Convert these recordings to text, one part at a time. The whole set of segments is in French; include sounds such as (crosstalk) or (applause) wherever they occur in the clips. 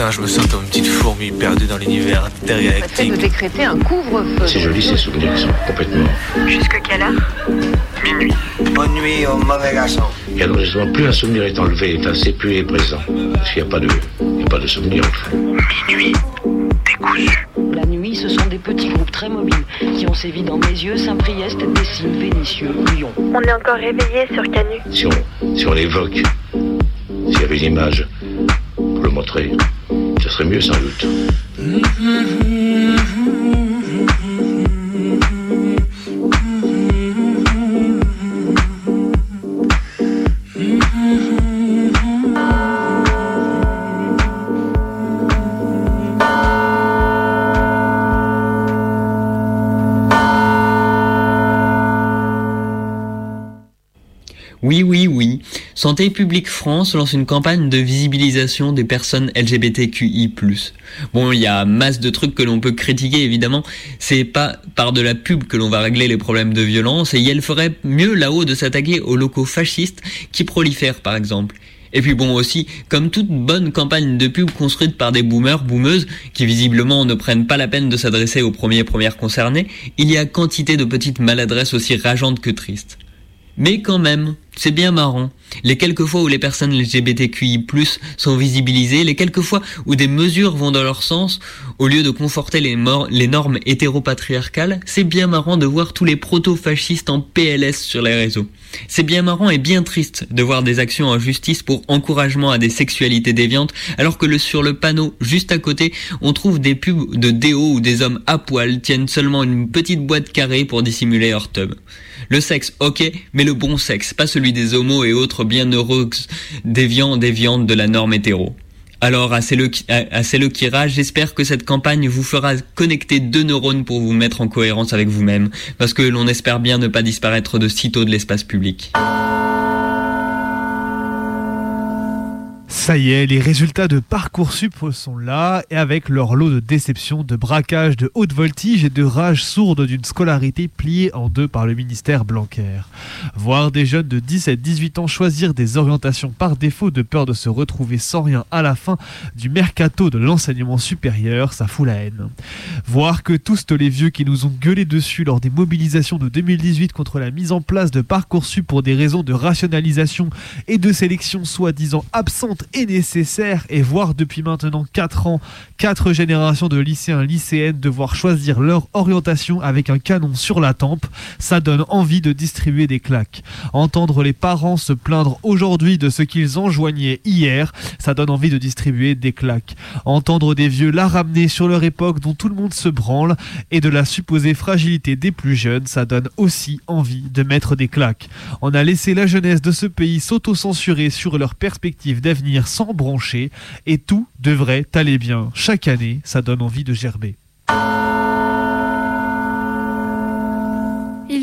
Putain, je me sens comme une petite fourmi perdue dans l'univers intergalactique. de décréter un couvre-feu. C'est joli ces souvenirs, ils sont complètement. Jusque quelle heure? Minuit. Bonne nuit au mauvais garçon. Et alors justement, plus un souvenir est enlevé, effacé, plus il est présent. Parce qu'il n'y a pas de, il n'y a pas de souvenir en fait. Minuit. Décousu. La nuit, ce sont des petits groupes très mobiles qui ont sévi dans mes yeux, Saint-Priest, Dessines, Vénitieux, Lyon. On est encore réveillé sur Canu. Si on, si on l'évoque, s'il y avait une image pour le montrer, ce serait mieux sans doute. Santé publique France lance une campagne de visibilisation des personnes LGBTQI+. Bon, il y a masse de trucs que l'on peut critiquer, évidemment. C'est pas par de la pub que l'on va régler les problèmes de violence, et elle ferait mieux là-haut de s'attaquer aux locaux fascistes qui prolifèrent, par exemple. Et puis bon aussi, comme toute bonne campagne de pub construite par des boomers, boomeuses, qui visiblement ne prennent pas la peine de s'adresser aux premiers premières concernés, il y a quantité de petites maladresses aussi rageantes que tristes. Mais quand même, c'est bien marrant. Les quelques fois où les personnes LGBTQI+, sont visibilisées, les quelques fois où des mesures vont dans leur sens, au lieu de conforter les, les normes hétéropatriarcales, c'est bien marrant de voir tous les proto-fascistes en PLS sur les réseaux. C'est bien marrant et bien triste de voir des actions en justice pour encouragement à des sexualités déviantes, alors que sur le panneau juste à côté, on trouve des pubs de déo où des hommes à poil tiennent seulement une petite boîte carrée pour dissimuler leur tub. Le sexe, ok, mais le bon sexe, pas celui des homos et autres bienheureux déviants déviantes de la norme hétéro. Alors, à le, à le j'espère que cette campagne vous fera connecter deux neurones pour vous mettre en cohérence avec vous-même, parce que l'on espère bien ne pas disparaître de sitôt de l'espace public. Ça y est, les résultats de Parcoursup sont là, et avec leur lot de déceptions, de braquages, de haute voltige et de rage sourde d'une scolarité pliée en deux par le ministère Blanquer. Voir des jeunes de 17-18 ans choisir des orientations par défaut de peur de se retrouver sans rien à la fin du mercato de l'enseignement supérieur, ça fout la haine. Voir que tous les vieux qui nous ont gueulé dessus lors des mobilisations de 2018 contre la mise en place de Parcoursup pour des raisons de rationalisation et de sélection soi-disant absentes nécessaire et voir depuis maintenant 4 ans, 4 générations de lycéens lycéennes devoir choisir leur orientation avec un canon sur la tempe, ça donne envie de distribuer des claques. Entendre les parents se plaindre aujourd'hui de ce qu'ils enjoignaient hier, ça donne envie de distribuer des claques. Entendre des vieux la ramener sur leur époque dont tout le monde se branle et de la supposée fragilité des plus jeunes, ça donne aussi envie de mettre des claques. On a laissé la jeunesse de ce pays s'auto-censurer sur leurs perspectives d'avenir sans broncher et tout devrait aller bien. Chaque année, ça donne envie de gerber.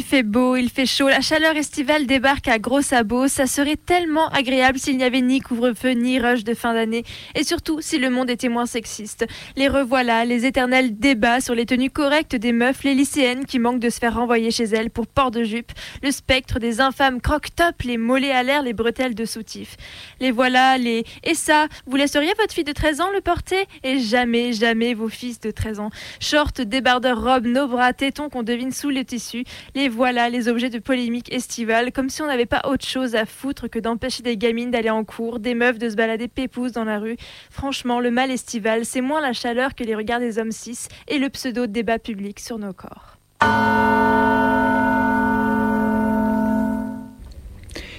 Fait beau, il fait chaud, la chaleur estivale débarque à gros sabots. Ça serait tellement agréable s'il n'y avait ni couvre-feu ni rush de fin d'année. Et surtout si le monde était moins sexiste. Les revoilà, les éternels débats sur les tenues correctes des meufs, les lycéennes qui manquent de se faire renvoyer chez elles pour port de jupe, le spectre des infâmes croque-top, les mollets à l'air, les bretelles de soutif. Les voilà, les et ça, vous laisseriez votre fille de 13 ans le porter? Et jamais, jamais vos fils de 13 ans. Short, débardeur, robe, nos bras, tétons qu'on devine sous le tissu. Voilà les objets de polémique estivale, comme si on n'avait pas autre chose à foutre que d'empêcher des gamines d'aller en cours, des meufs de se balader pépouze dans la rue. Franchement, le mal estival, c'est moins la chaleur que les regards des hommes cis et le pseudo débat public sur nos corps.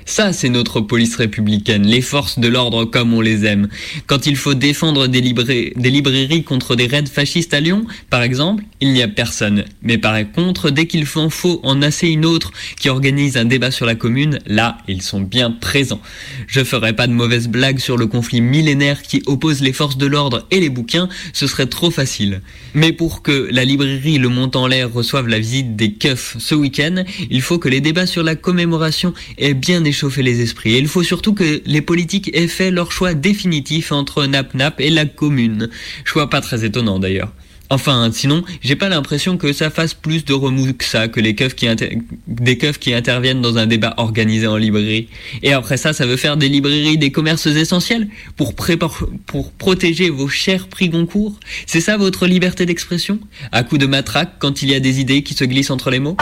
Ça, c'est notre police républicaine, les forces de l'ordre comme on les aime. Quand il faut défendre des, librairies contre des raids fascistes à Lyon, par exemple, il n'y a personne. Mais par contre, dès qu'il faut en assez une autre qui organise un débat sur la commune, là, ils sont bien présents. Je ferai pas de mauvaises blagues sur le conflit millénaire qui oppose les forces de l'ordre et les bouquins, ce serait trop facile. Mais pour que la librairie Le Mont en l'air reçoive la visite des keufs ce week-end, il faut que les débats sur la commémoration aient bien échoué chauffer les esprits. Et il faut surtout que les politiques aient fait leur choix définitif entre Nap Nap et la commune. Choix pas très étonnant d'ailleurs. Enfin, sinon, j'ai pas l'impression que ça fasse plus de remous que ça, que les keufs qui des keufs qui interviennent dans un débat organisé en librairie. Et après ça, ça veut faire des librairies des commerces essentiels pour, pour protéger vos chers prix Goncourt. C'est ça votre liberté d'expression? À coup de matraque quand il y a des idées qui se glissent entre les mots?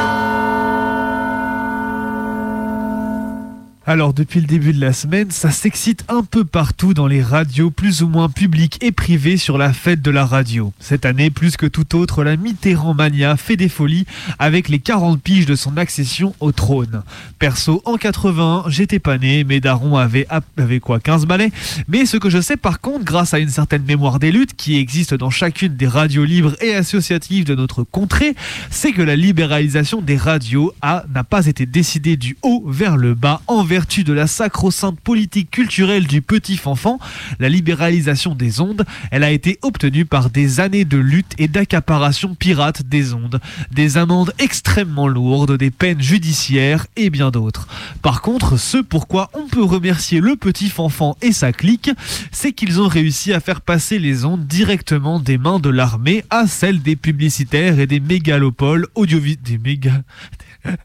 Alors depuis le début de la semaine, ça s'excite un peu partout dans les radios plus ou moins publiques et privées sur la fête de la radio. Cette année, plus que tout autre, la Mitterrand Mania fait des folies avec les 40 piges de son accession au trône. Perso, en 81, j'étais pas né, mes darons avaient, quoi, 15 balais Mais ce que je sais par contre, grâce à une certaine mémoire des luttes qui existe dans chacune des radios libres et associatives de notre contrée, c'est que la libéralisation des radios n'a pas été décidée du haut vers le bas envers de la sacro-sainte politique culturelle du petit fanfan, la libéralisation des ondes, elle a été obtenue par des années de lutte et d'accaparation pirate des ondes, des amendes extrêmement lourdes, des peines judiciaires et bien d'autres. Par contre, ce pourquoi on peut remercier le petit fanfan et sa clique, c'est qu'ils ont réussi à faire passer les ondes directement des mains de l'armée à celles des publicitaires et des mégalopoles audiovisuels. Des méga...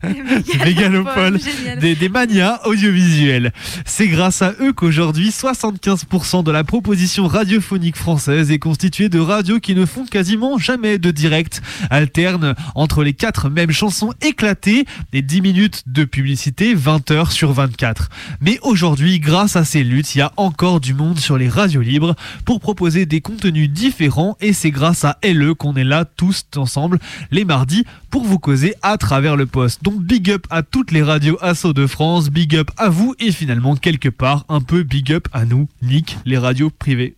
des mégalopoles, des, des manias audiovisuels. C'est grâce à eux qu'aujourd'hui 75% de la proposition radiophonique française est constituée de radios qui ne font quasiment jamais de direct, alternent entre les quatre mêmes chansons éclatées et 10 minutes de publicité 20 heures sur 24. Mais aujourd'hui, grâce à ces luttes, il y a encore du monde sur les radios libres pour proposer des contenus différents et c'est grâce à LE qu'on est là tous ensemble les mardis pour vous causer à travers le poste. Donc big up à toutes les radios Asso de France, big up à vous. Et finalement quelque part un peu big up à nous, Nick, les radios privées.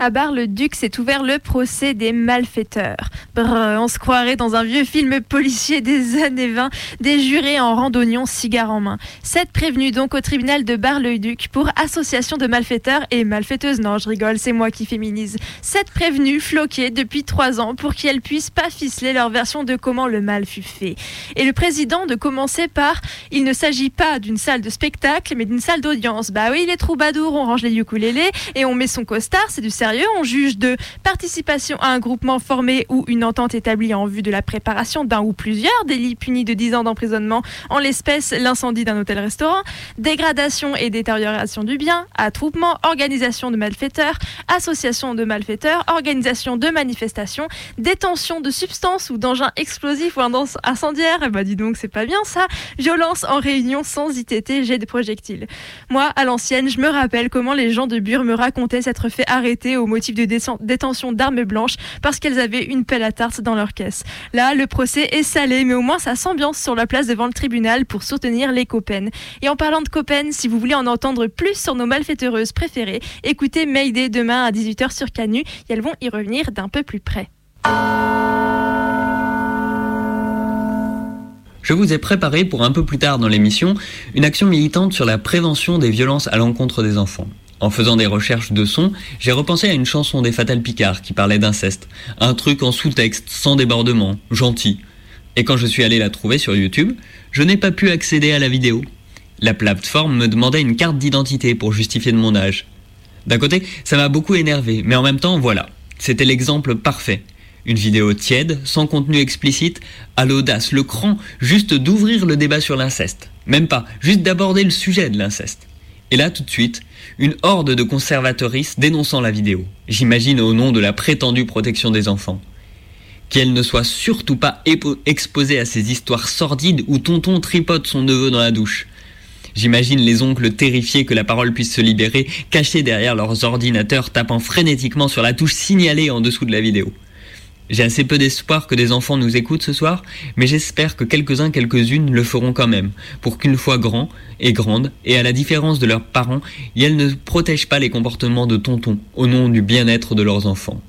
À Bar-le-Duc s'est ouvert le procès des malfaiteurs. Brr, on se croirait dans un vieux film policier des (laughs) années 20, des jurés en randonnion, cigare en main. Sept prévenus donc au tribunal de Bar-le-Duc pour association de malfaiteurs et malfaiteuses. Non, je rigole, c'est moi qui féminise. Sept prévenus floqués depuis trois ans pour qu'elles puissent pas ficeler leur version de comment le mal fut fait. Et le président de commencer par il ne s'agit pas d'une salle de spectacle, mais d'une salle d'audience. Bah oui, les troubadours, on range les ukulélés et on met son costard, c'est du On juge de participation à un groupement formé ou une entente établie en vue de la préparation d'un ou plusieurs délits punis de 10 ans d'emprisonnement, en l'espèce l'incendie d'un hôtel-restaurant, dégradation et détérioration du bien, attroupement, organisation de malfaiteurs, association de malfaiteurs, organisation de manifestations, détention de substances ou d'engins explosifs ou incendiaires, eh dis donc c'est pas bien ça, violence en réunion sans ITT, jet de projectiles. Moi, à l'ancienne, je me rappelle comment les gens de Bure me racontaient s'être fait arrêter au motif de détention d'armes blanches parce qu'elles avaient une pelle à tarte dans leur caisse. Là, le procès est salé, mais au moins ça s'ambiance sur la place devant le tribunal pour soutenir les copains. Et en parlant de copains, si vous voulez en entendre plus sur nos malfaiteuses préférées, écoutez Mayday demain à 18h sur Canu et elles vont y revenir d'un peu plus près. Je vous ai préparé pour un peu plus tard dans l'émission une action militante sur la prévention des violences à l'encontre des enfants. En faisant des recherches de son, j'ai repensé à une chanson des Fatal Picard qui parlait d'inceste. Un truc en sous-texte, sans débordement, gentil. Et quand je suis allé la trouver sur YouTube, je n'ai pas pu accéder à la vidéo. La plateforme me demandait une carte d'identité pour justifier de mon âge. D'un côté, ça m'a beaucoup énervé, mais en même temps, voilà. C'était l'exemple parfait. Une vidéo tiède, sans contenu explicite, à l'audace, le cran, juste d'ouvrir le débat sur l'inceste. Même pas, juste d'aborder le sujet de l'inceste. Et là, tout de suite, une horde de conservatrices dénonçant la vidéo. J'imagine au nom de la prétendue protection des enfants. Qu'elle ne soit surtout pas exposée à ces histoires sordides où tonton tripote son neveu dans la douche. J'imagine les oncles terrifiés que la parole puisse se libérer, cachés derrière leurs ordinateurs, tapant frénétiquement sur la touche signalée en dessous de la vidéo. J'ai assez peu d'espoir que des enfants nous écoutent ce soir, mais j'espère que quelques-uns, quelques-unes le feront quand même, pour qu'une fois grands et grandes, et à la différence de leurs parents, elles ne protègent pas les comportements de tonton au nom du bien-être de leurs enfants.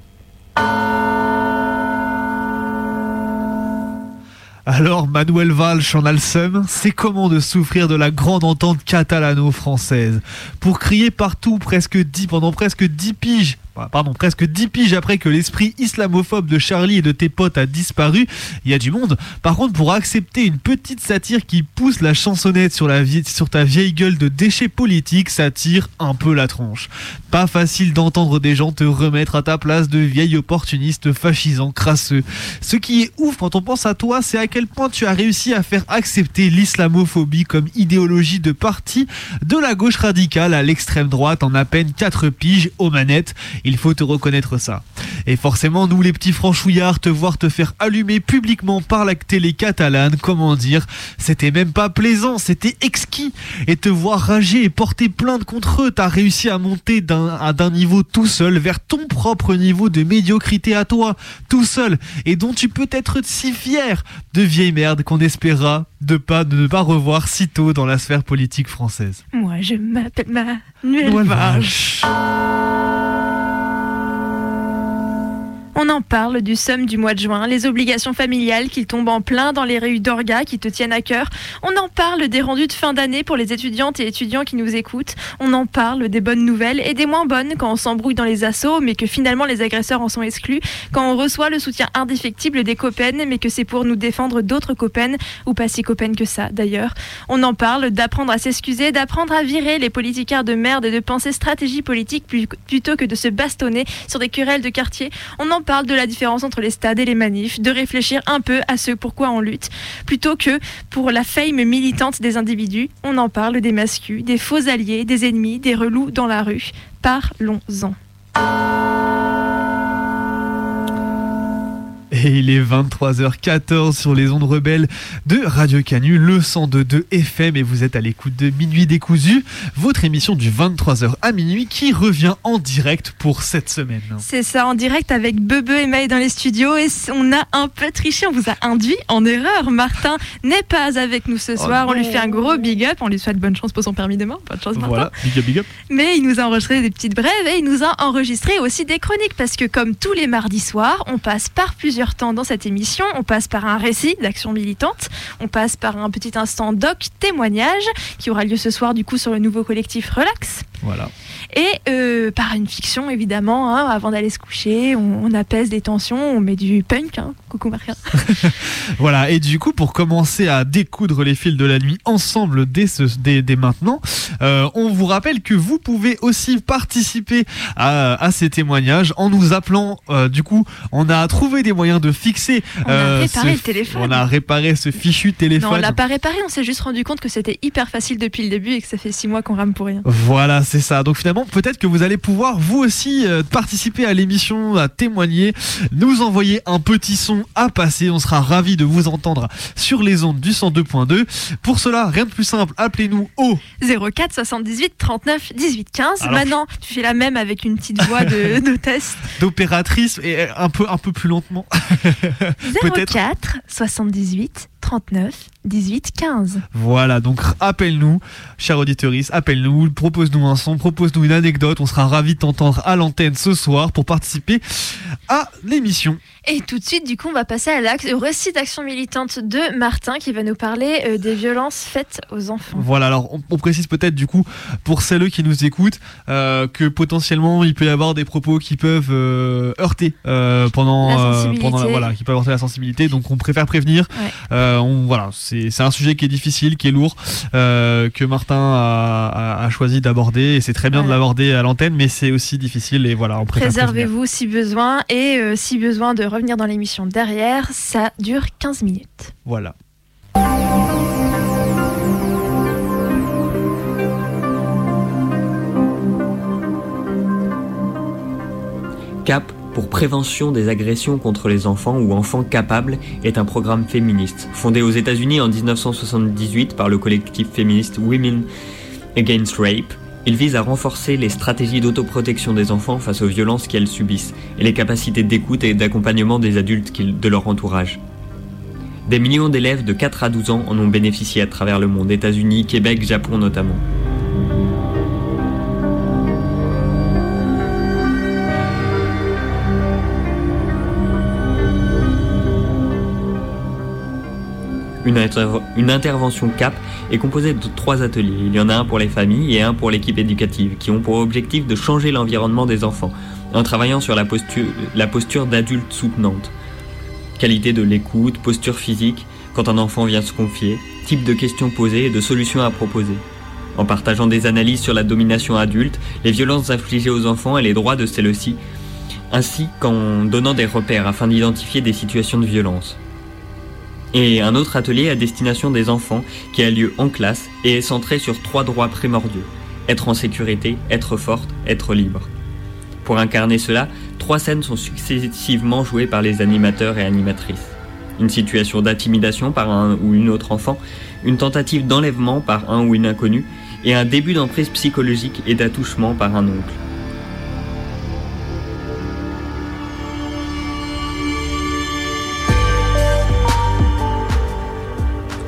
Alors, Manuel Valls en a le seum, c'est comment de souffrir de la grande entente catalano-française. Pour crier partout presque dix, pendant presque dix piges, pardon, presque 10 piges après que l'esprit islamophobe de Charlie et de tes potes a disparu, il y a du monde. Par contre, pour accepter une petite satire qui pousse la chansonnette sur ta vieille gueule de déchets politiques, ça tire un peu la tronche. Pas facile d'entendre des gens te remettre à ta place de vieil opportuniste fascisant crasseux. Ce qui est ouf quand on pense à toi, c'est à quel point tu as réussi à faire accepter l'islamophobie comme idéologie de parti de la gauche radicale à l'extrême droite en à peine 4 piges aux manettes? Il faut te reconnaître ça. Et forcément, nous les petits franchouillards, te voir te faire allumer publiquement par la télé catalane, comment dire, c'était même pas plaisant, c'était exquis. Et te voir rager et porter plainte contre eux, t'as réussi à monter d'un niveau tout seul vers ton propre niveau de médiocrité à toi, tout seul, et dont tu peux être si fier de vieille merde qu'on espérera de, pas, de ne pas revoir si tôt dans la sphère politique française. Moi, je m'appelle Manuel Valls. On en parle du somme du mois de juin, les obligations familiales qui tombent en plein dans les rues d'Orga qui te tiennent à cœur. On en parle des rendus de fin d'année pour les étudiantes et étudiants qui nous écoutent. On en parle des bonnes nouvelles et des moins bonnes quand on s'embrouille dans les assauts mais que finalement les agresseurs en sont exclus. Quand on reçoit le soutien indéfectible des copaines mais que c'est pour nous défendre d'autres copaines ou pas si copaines que ça d'ailleurs. On en parle d'apprendre à s'excuser, d'apprendre à virer les politicards de merde et de penser stratégie politique plutôt que de se bastonner sur des querelles de quartier. Parle de la différence entre les stades et les manifs, de réfléchir un peu à ce pourquoi on lutte, plutôt que pour la fame militante des individus. On en parle des mascus, des faux alliés, des ennemis, des relous dans la rue. Parlons-en. Et il est 23h14 sur les ondes rebelles de Radio Canu, le 102.2 FM, et vous êtes à l'écoute de Minuit décousu, votre émission du 23h à minuit qui revient en direct pour cette semaine. C'est ça, en direct avec Bebe et Maï dans les studios et on a un peu triché, on vous a induit en erreur. Martin n'est pas avec nous ce soir, on lui fait un gros big up, on lui souhaite bonne chance pour son permis demain, bonne chance Martin. Voilà, big up, big up. Mais il nous a enregistré des petites brèves et il nous a enregistré aussi des chroniques parce que comme tous les mardis soirs, on passe par plusieurs dans cette émission. On passe par un récit d'action militante, on passe par un petit instant doc témoignage qui aura lieu ce soir du coup sur le nouveau collectif Relax. Voilà. Et euh, par une fiction évidemment, hein, avant d'aller se coucher, on, on apaise les tensions, on met du punk. hein. Coucou Maria. (laughs) Voilà, et du coup, pour commencer à découdre les fils de la nuit ensemble dès, ce, dès, dès maintenant, euh, on vous rappelle que vous pouvez aussi participer à, à ces témoignages en nous appelant. euh, du coup, on a trouvé des moyens de fixer. On a réparé ce- le téléphone. On a réparé ce fichu Non, téléphone. on l'a pas réparé, on s'est juste rendu compte que c'était hyper facile depuis le début et que ça fait six mois qu'on rame pour rien. Voilà, c'est ça. Donc finalement, peut-être que vous allez pouvoir vous aussi euh, participer à l'émission, à témoigner, nous envoyer un petit son à passer. On sera ravis de vous entendre sur les ondes du 102.2. Pour cela, rien de plus simple, appelez-nous au 04 78 39 18 15. Alors, Maintenant, tu fais la même avec une petite voix (laughs) de, test. d'opératrice et un peu un peu plus lentement. (laughs) Peut-être. 04 78 39 18 15. Voilà, donc appelle-nous, cher auditeuriste, appelle-nous, propose-nous un son, propose-nous une anecdote. On sera ravis de t'entendre à l'antenne ce soir pour participer à l'émission. Et tout de suite, du coup, on va passer à au récit d'action militante de Martin qui va nous parler euh, des violences faites aux enfants. Voilà, alors on, on précise peut-être du coup pour celles qui nous écoutent euh, que potentiellement il peut y avoir des propos qui peuvent euh, heurter pendant, La sensibilité. pendant la- voilà, qui peuvent heurter la sensibilité. Donc on préfère prévenir. Ouais. Euh, on, voilà, c'est un sujet qui est difficile, qui est lourd, euh, que Martin a, a- a choisi d'aborder et c'est très bien de l'aborder à l'antenne, mais c'est aussi difficile et voilà, on. Préservez-vous si besoin et euh, si besoin de revenir dans l'émission derrière, ça dure 15 minutes. Voilà. CAP, pour prévention des agressions contre les enfants ou enfants capables, est un programme féministe. Fondé aux États-Unis en 1978 par le collectif féministe Women Against Rape, il vise à renforcer les stratégies d'autoprotection des enfants face aux violences qu'elles subissent et les capacités d'écoute et d'accompagnement des adultes de leur entourage. Des millions d'élèves de 4 à 12 ans en ont bénéficié à travers le monde, États-Unis, Québec, Japon notamment. Une, intervention CAP est composée de trois ateliers. Il y en a un pour les familles et un pour l'équipe éducative, qui ont pour objectif de changer l'environnement des enfants, en travaillant sur la posture d'adulte soutenante. Qualité de l'écoute, posture physique, quand un enfant vient se confier, type de questions posées et de solutions à proposer. En partageant des analyses sur la domination adulte, les violences infligées aux enfants et les droits de celles-ci, ainsi qu'en donnant des repères afin d'identifier des situations de violence et un autre atelier à destination des enfants qui a lieu en classe et est centré sur trois droits primordiaux. Être en sécurité, être forte, être libre. Pour incarner cela, trois scènes sont successivement jouées par les animateurs et animatrices. Une situation d'intimidation par un ou une autre enfant, une tentative d'enlèvement par un ou une inconnue, et un début d'emprise psychologique et d'attouchement par un oncle.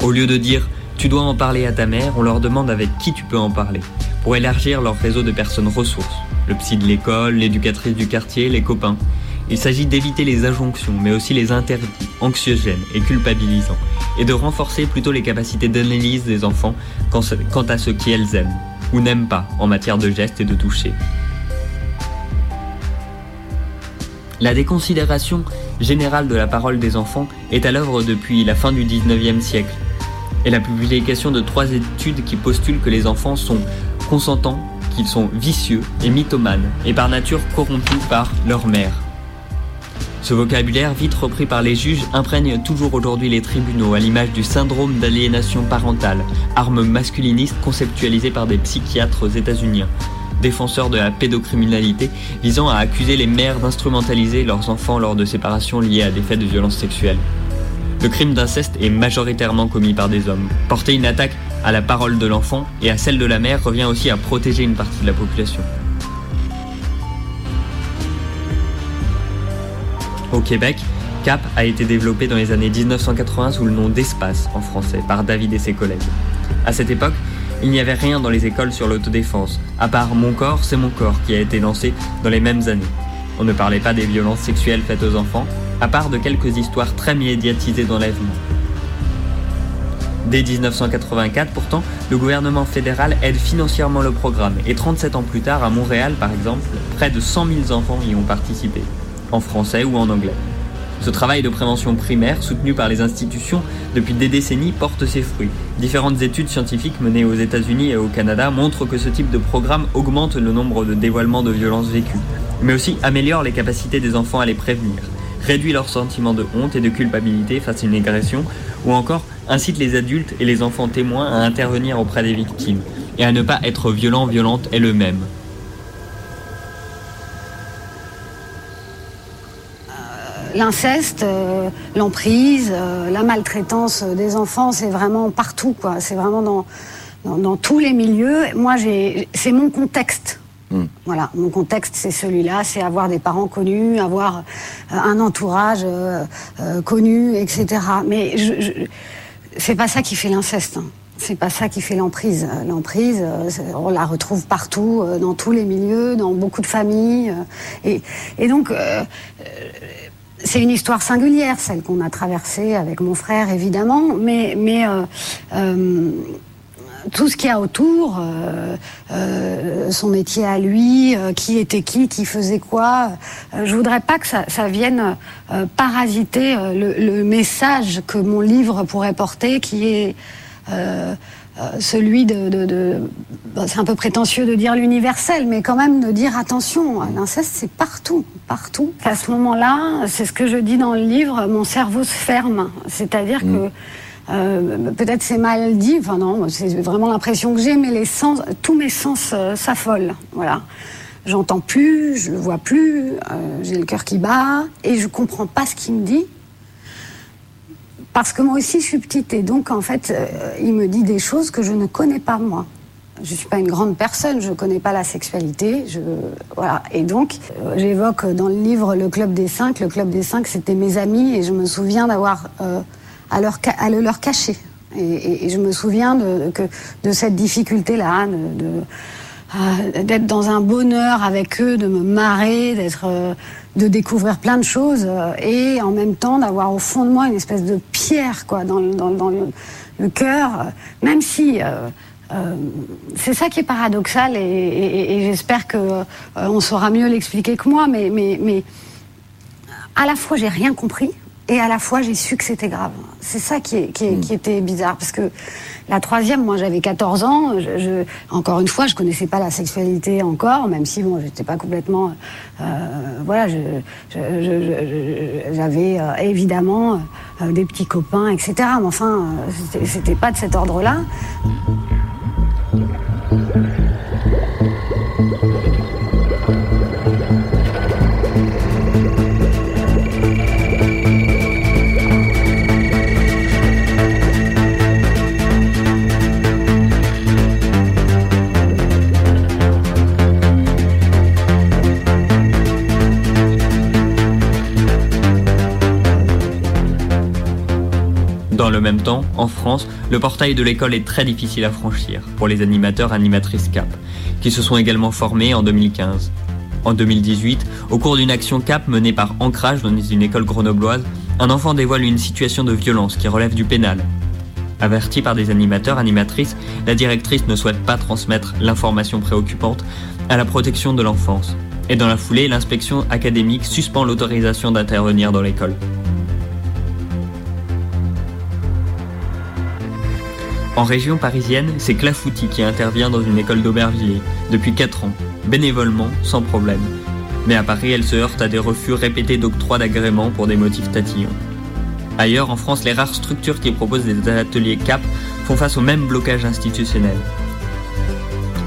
Au lieu de dire tu dois en parler à ta mère, on leur demande avec qui tu peux en parler, pour élargir leur réseau de personnes ressources. Le psy de l'école, l'éducatrice du quartier, les copains. Il s'agit d'éviter les injonctions, mais aussi les interdits, anxiogènes et culpabilisants, et de renforcer plutôt les capacités d'analyse des enfants quant à ce qu'elles aiment, ou n'aiment pas, en matière de gestes et de toucher. La déconsidération générale de la parole des enfants est à l'œuvre depuis la fin du 19e siècle, et la publication de trois études qui postulent que les enfants sont consentants, qu'ils sont vicieux et mythomanes, et par nature corrompus par leur mère. Ce vocabulaire, vite repris par les juges, imprègne toujours aujourd'hui les tribunaux à l'image du syndrome d'aliénation parentale, arme masculiniste conceptualisée par des psychiatres états-uniens, défenseurs de la pédocriminalité, visant à accuser les mères d'instrumentaliser leurs enfants lors de séparations liées à des faits de violence sexuelle. Le crime d'inceste est majoritairement commis par des hommes. Porter une attaque à la parole de l'enfant et à celle de la mère revient aussi à protéger une partie de la population. Au Québec, CAP a été développé dans les années 1980 sous le nom d'Espace en français par David et ses collègues. À cette époque, il n'y avait rien dans les écoles sur l'autodéfense, à part Mon corps, c'est mon corps qui a été lancé dans les mêmes années. On ne parlait pas des violences sexuelles faites aux enfants, à part de quelques histoires très médiatisées d'enlèvement. Dès 1984, pourtant, le gouvernement fédéral aide financièrement le programme et 37 ans plus tard, à Montréal par exemple, près de 100 000 enfants y ont participé, en français ou en anglais. Ce travail de prévention primaire, soutenu par les institutions depuis des décennies, porte ses fruits. Différentes études scientifiques menées aux États-Unis et au Canada montrent que ce type de programme augmente le nombre de dévoilements de violences vécues, mais aussi améliore les capacités des enfants à les prévenir réduit leur sentiment de honte et de culpabilité face à une agression, ou encore incite les adultes et les enfants témoins à intervenir auprès des victimes et à ne pas être violents, violentes elles-mêmes. Euh, l'inceste, euh, l'emprise, euh, la maltraitance des enfants, c'est vraiment partout. C'est vraiment dans, dans, tous les milieux. Moi, c'est mon contexte. Voilà, mon contexte c'est celui-là, c'est avoir des parents connus, avoir euh, un entourage euh, euh, connu, etc. Mais je, je c'est pas ça qui fait l'inceste. Hein. C'est pas ça qui fait l'emprise. L'emprise, on la retrouve partout, dans tous les milieux, dans beaucoup de familles. Et, et donc, c'est une histoire singulière, celle qu'on a traversée avec mon frère, évidemment. Mais, mais tout ce qu'il y a autour, euh, euh, son métier à lui, euh, qui était qui, qui faisait quoi. je voudrais pas que ça, ça vienne parasiter le, le, message que mon livre pourrait porter, qui est celui de, de, de c'est un peu prétentieux de dire l'universel, mais quand même de dire attention, l'inceste c'est partout, partout. À ce moment-là, c'est ce que je dis dans le livre, mon cerveau se ferme, c'est-à-dire mm. que euh, peut-être c'est mal dit, enfin non, c'est vraiment l'impression que j'ai, mais les sens, tous mes sens euh, s'affolent. Voilà. J'entends plus, je le vois plus, euh, j'ai le cœur qui bat, et je comprends pas ce qu'il me dit. Parce que moi aussi je suis petite, et donc en fait, il me dit des choses que je ne connais pas moi. Je suis pas une grande personne, je connais pas la sexualité, je voilà. Et donc j'évoque dans le livre le club des cinq. Le club des cinq, c'était mes amis, et je me souviens d'avoir à, leur, à le leur cacher. Et, et, je me souviens de, que, de cette difficulté-là, de, euh, d'être dans un bonheur avec eux, de me marrer, d'être, euh, de découvrir plein de choses, euh, et en même temps d'avoir au fond de moi une espèce de pierre, quoi, dans, dans, dans le, le cœur, même si. euh, euh, c'est ça qui est paradoxal et, et- et j'espère que euh, on saura mieux l'expliquer que moi, mais, mais, mais à la fois j'ai rien compris et à la fois j'ai su que c'était grave. C'est ça qui, est- qui, est- qui était bizarre parce que la troisième, moi j'avais 14 ans, je, je- encore une fois je connaissais pas la sexualité encore, même si bon j'étais pas complètement, euh, voilà, je- je- je- je- je- j'avais euh, évidemment euh, des petits copains, etc. Mais enfin euh, c'était- pas de cet ordre-là. Le même temps, en France, le portail de l'école est très difficile à franchir pour les animateurs animatrices CAP, qui se sont également formés en 2015. En 2018, au cours d'une action CAP menée par Ancrage dans une école grenobloise, un enfant dévoile une situation de violence qui relève du pénal. Avertie par des animateurs, animatrices, la directrice ne souhaite pas transmettre l'information préoccupante à la protection de l'enfance. Et dans la foulée, l'inspection académique suspend l'autorisation d'intervenir dans l'école. En région parisienne, c'est Clafouti qui intervient dans une école d'Aubervilliers depuis 4 ans, bénévolement, sans problème. Mais à Paris, elle se heurte à des refus répétés d'octroi d'agrément pour des motifs tatillons. Ailleurs, en France, les rares structures qui proposent des ateliers CAP font face au même blocage institutionnel.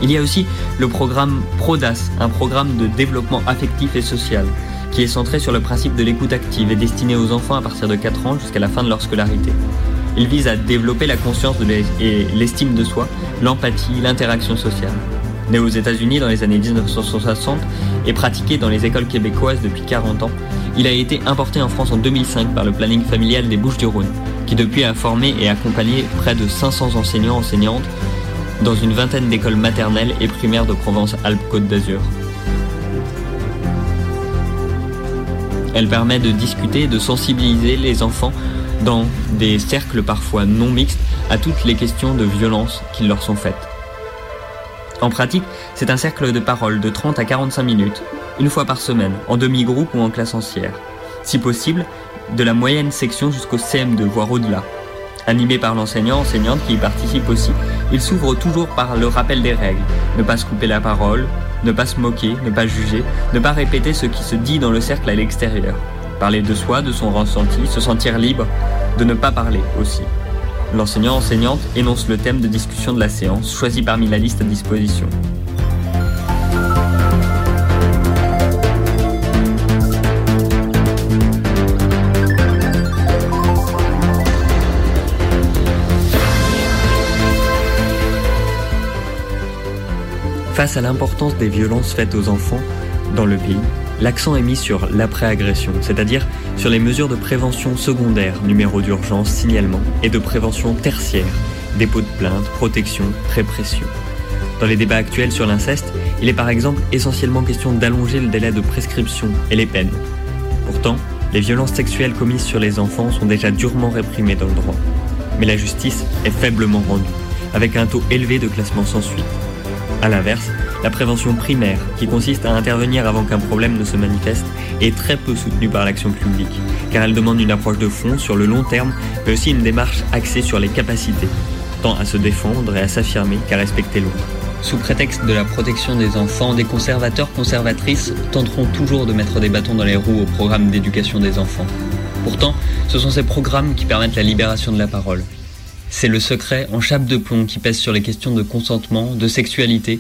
Il y a aussi le programme PRODAS, un programme de développement affectif et social, qui est centré sur le principe de l'écoute active et destiné aux enfants à partir de 4 ans jusqu'à la fin de leur scolarité. Il vise à développer la conscience et l'estime de soi, l'empathie, l'interaction sociale. Né aux États-Unis dans les années 1960 et pratiqué dans les écoles québécoises depuis 40 ans, il a été importé en France en 2005 par le planning familial des Bouches-du-Rhône, qui depuis a formé et accompagné près de 500 enseignants-enseignantes dans une vingtaine d'écoles maternelles et primaires de Provence-Alpes-Côte d'Azur. Elle permet de discuter et de sensibiliser les enfants dans des cercles parfois non mixtes à toutes les questions de violence qui leur sont faites. En pratique, c'est un cercle de parole de 30 à 45 minutes, une fois par semaine, en demi-groupe ou en classe entière. Si possible, de la moyenne section jusqu'au CM2, voire au-delà. Animé par l'enseignant, enseignante qui y participe aussi, il s'ouvre toujours par le rappel des règles. Ne pas se couper la parole, ne pas se moquer, ne pas juger, ne pas répéter ce qui se dit dans le cercle à l'extérieur. Parler de soi, de son ressenti, se sentir libre, de ne pas parler aussi. L'enseignant enseignante énonce le thème de discussion de la séance, choisi parmi la liste à disposition. Face à l'importance des violences faites aux enfants dans le pays, l'accent est mis sur l'après-agression, c'est-à-dire sur les mesures de prévention secondaire, numéro d'urgence, signalement, et de prévention tertiaire, dépôt de plainte, protection, répression. Dans les débats actuels sur l'inceste, il est par exemple essentiellement question d'allonger le délai de prescription et les peines. Pourtant, les violences sexuelles commises sur les enfants sont déjà durement réprimées dans le droit. Mais la justice est faiblement rendue, avec un taux élevé de classement sans suite. A l'inverse, la prévention primaire, qui consiste à intervenir avant qu'un problème ne se manifeste, est très peu soutenue par l'action publique, car elle demande une approche de fond sur le long terme, mais aussi une démarche axée sur les capacités, tant à se défendre et à s'affirmer qu'à respecter l'autre. Sous prétexte de la protection des enfants, des conservateurs conservatrices tenteront toujours de mettre des bâtons dans les roues au programme d'éducation des enfants. Pourtant, ce sont ces programmes qui permettent la libération de la parole. C'est le secret en chape de plomb qui pèse sur les questions de consentement, de sexualité,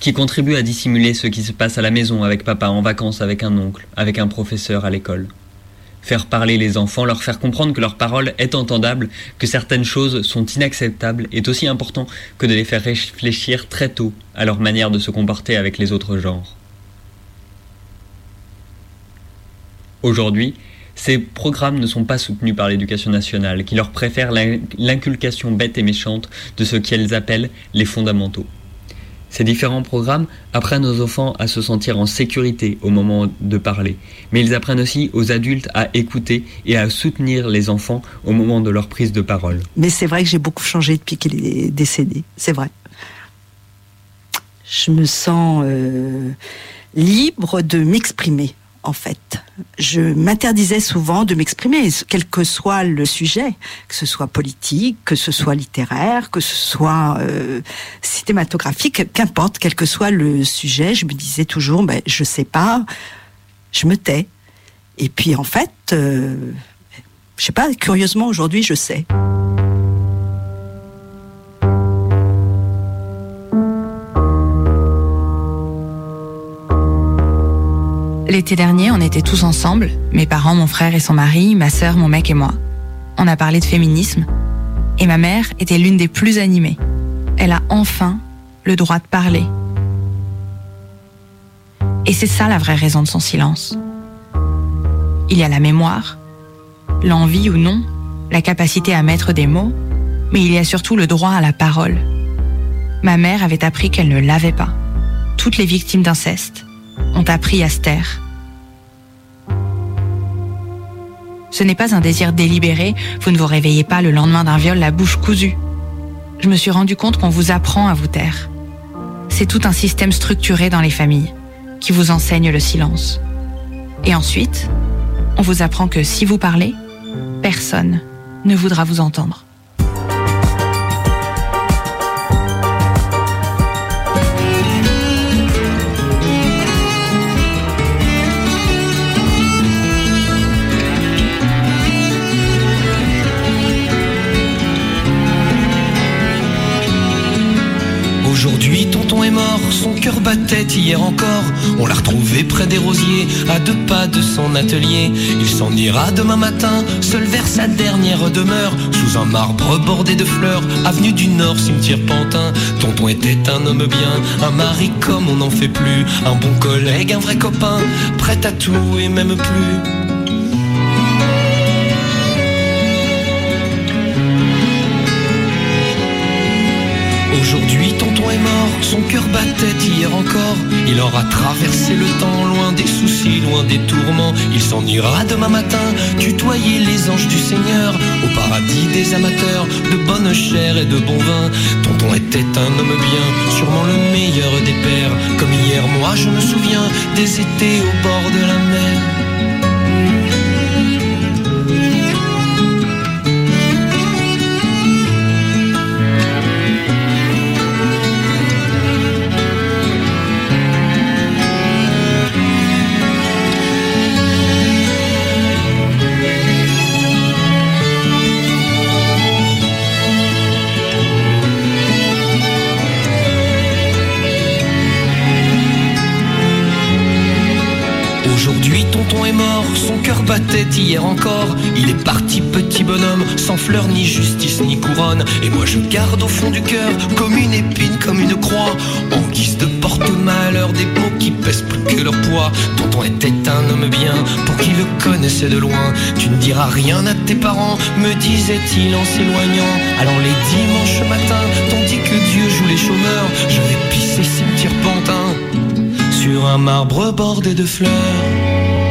qui contribue à dissimuler ce qui se passe à la maison avec papa, en vacances avec un oncle, avec un professeur à l'école. Faire parler les enfants, leur faire comprendre que leur parole est entendable, que certaines choses sont inacceptables, est aussi important que de les faire réfléchir très tôt à leur manière de se comporter avec les autres genres. Aujourd'hui, ces programmes ne sont pas soutenus par l'éducation nationale, qui leur préfère l'inculcation bête et méchante de ce qu'elles appellent les fondamentaux. Ces différents programmes apprennent aux enfants à se sentir en sécurité au moment de parler, mais ils apprennent aussi aux adultes à écouter et à soutenir les enfants au moment de leur prise de parole. Mais c'est vrai que j'ai beaucoup changé depuis qu'il est décédé, c'est vrai. Je me sens euh, libre de m'exprimer en fait. Je m'interdisais souvent de m'exprimer, quel que soit le sujet, que ce soit politique, que ce soit littéraire, que ce soit euh, cinématographique, qu'importe, quel que soit le sujet, je me disais toujours, ben, je sais pas, je me tais. Et puis en fait, euh, je sais pas, curieusement aujourd'hui, je sais. L'été dernier, on était tous ensemble, mes parents, mon frère et son mari, ma sœur, mon mec et moi. On a parlé de féminisme, et ma mère était l'une des plus animées. Elle a enfin le droit de parler. Et c'est ça la vraie raison de son silence. Il y a la mémoire, l'envie ou non, la capacité à mettre des mots, mais il y a surtout le droit à la parole. Ma mère avait appris qu'elle ne l'avait pas. Toutes les victimes d'inceste, ont appris à se taire. Ce n'est pas un désir délibéré, vous ne vous réveillez pas le lendemain d'un viol la bouche cousue. Je me suis rendu compte qu'on vous apprend à vous taire. C'est tout un système structuré dans les familles qui vous enseigne le silence. Et ensuite, on vous apprend que si vous parlez, personne ne voudra vous entendre. Hier encore. On l'a retrouvé près des rosiers, à deux pas de son atelier. Il s'en ira demain matin, seul vers sa dernière demeure, sous un marbre bordé de fleurs, avenue du Nord, cimetière Pantin. Tonton était un homme bien, un mari comme on n'en fait plus, un bon collègue, un vrai copain, prêt à tout et même plus. Aujourd'hui, tonton est mort, son cœur battait hier encore. Il aura traversé le temps, loin des soucis, loin des tourments. Il s'en ira demain matin, tutoyer les anges du Seigneur, au paradis des amateurs, de bonne chair et de bon vin. Tonton était un homme bien, sûrement le meilleur des pères. Comme hier, moi je me souviens des étés au bord de la mer. Tonton est mort, son cœur battait hier encore. Il est parti, petit bonhomme, sans fleurs, ni justice, ni couronne. Et moi, je garde au fond du cœur, comme une épine, comme une croix. En guise de porte-malheur, des mots qui pèsent plus que leur poids. Tonton était un homme bien, pour qui le connaissait de loin. Tu ne diras rien à tes parents, me disait-il en s'éloignant. Alors les dimanches matins, tandis que Dieu joue les chômeurs, je vais pisser cimetière Pantin sur un marbre bordé de fleurs.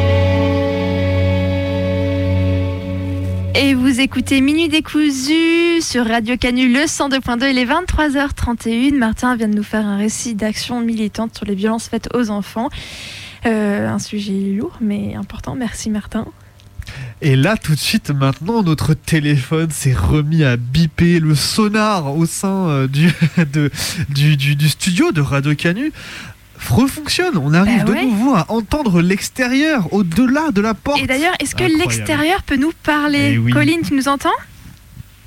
Et vous écoutez Minuit décousu sur Radio Canu, le 102.2. Il est 23h31. Martin vient de nous faire un récit d'action militante sur les violences faites aux enfants. Euh, un sujet lourd mais important. Merci Martin. Et là, tout de suite, maintenant, notre téléphone s'est remis à biper le sonar au sein euh, du, (laughs) du studio de Radio Canu. Refonctionne, on arrive Bah de nouveau à entendre l'extérieur, au-delà de la porte. Et d'ailleurs, est-ce que l'extérieur peut nous parler Eh oui. Colline, tu nous entends?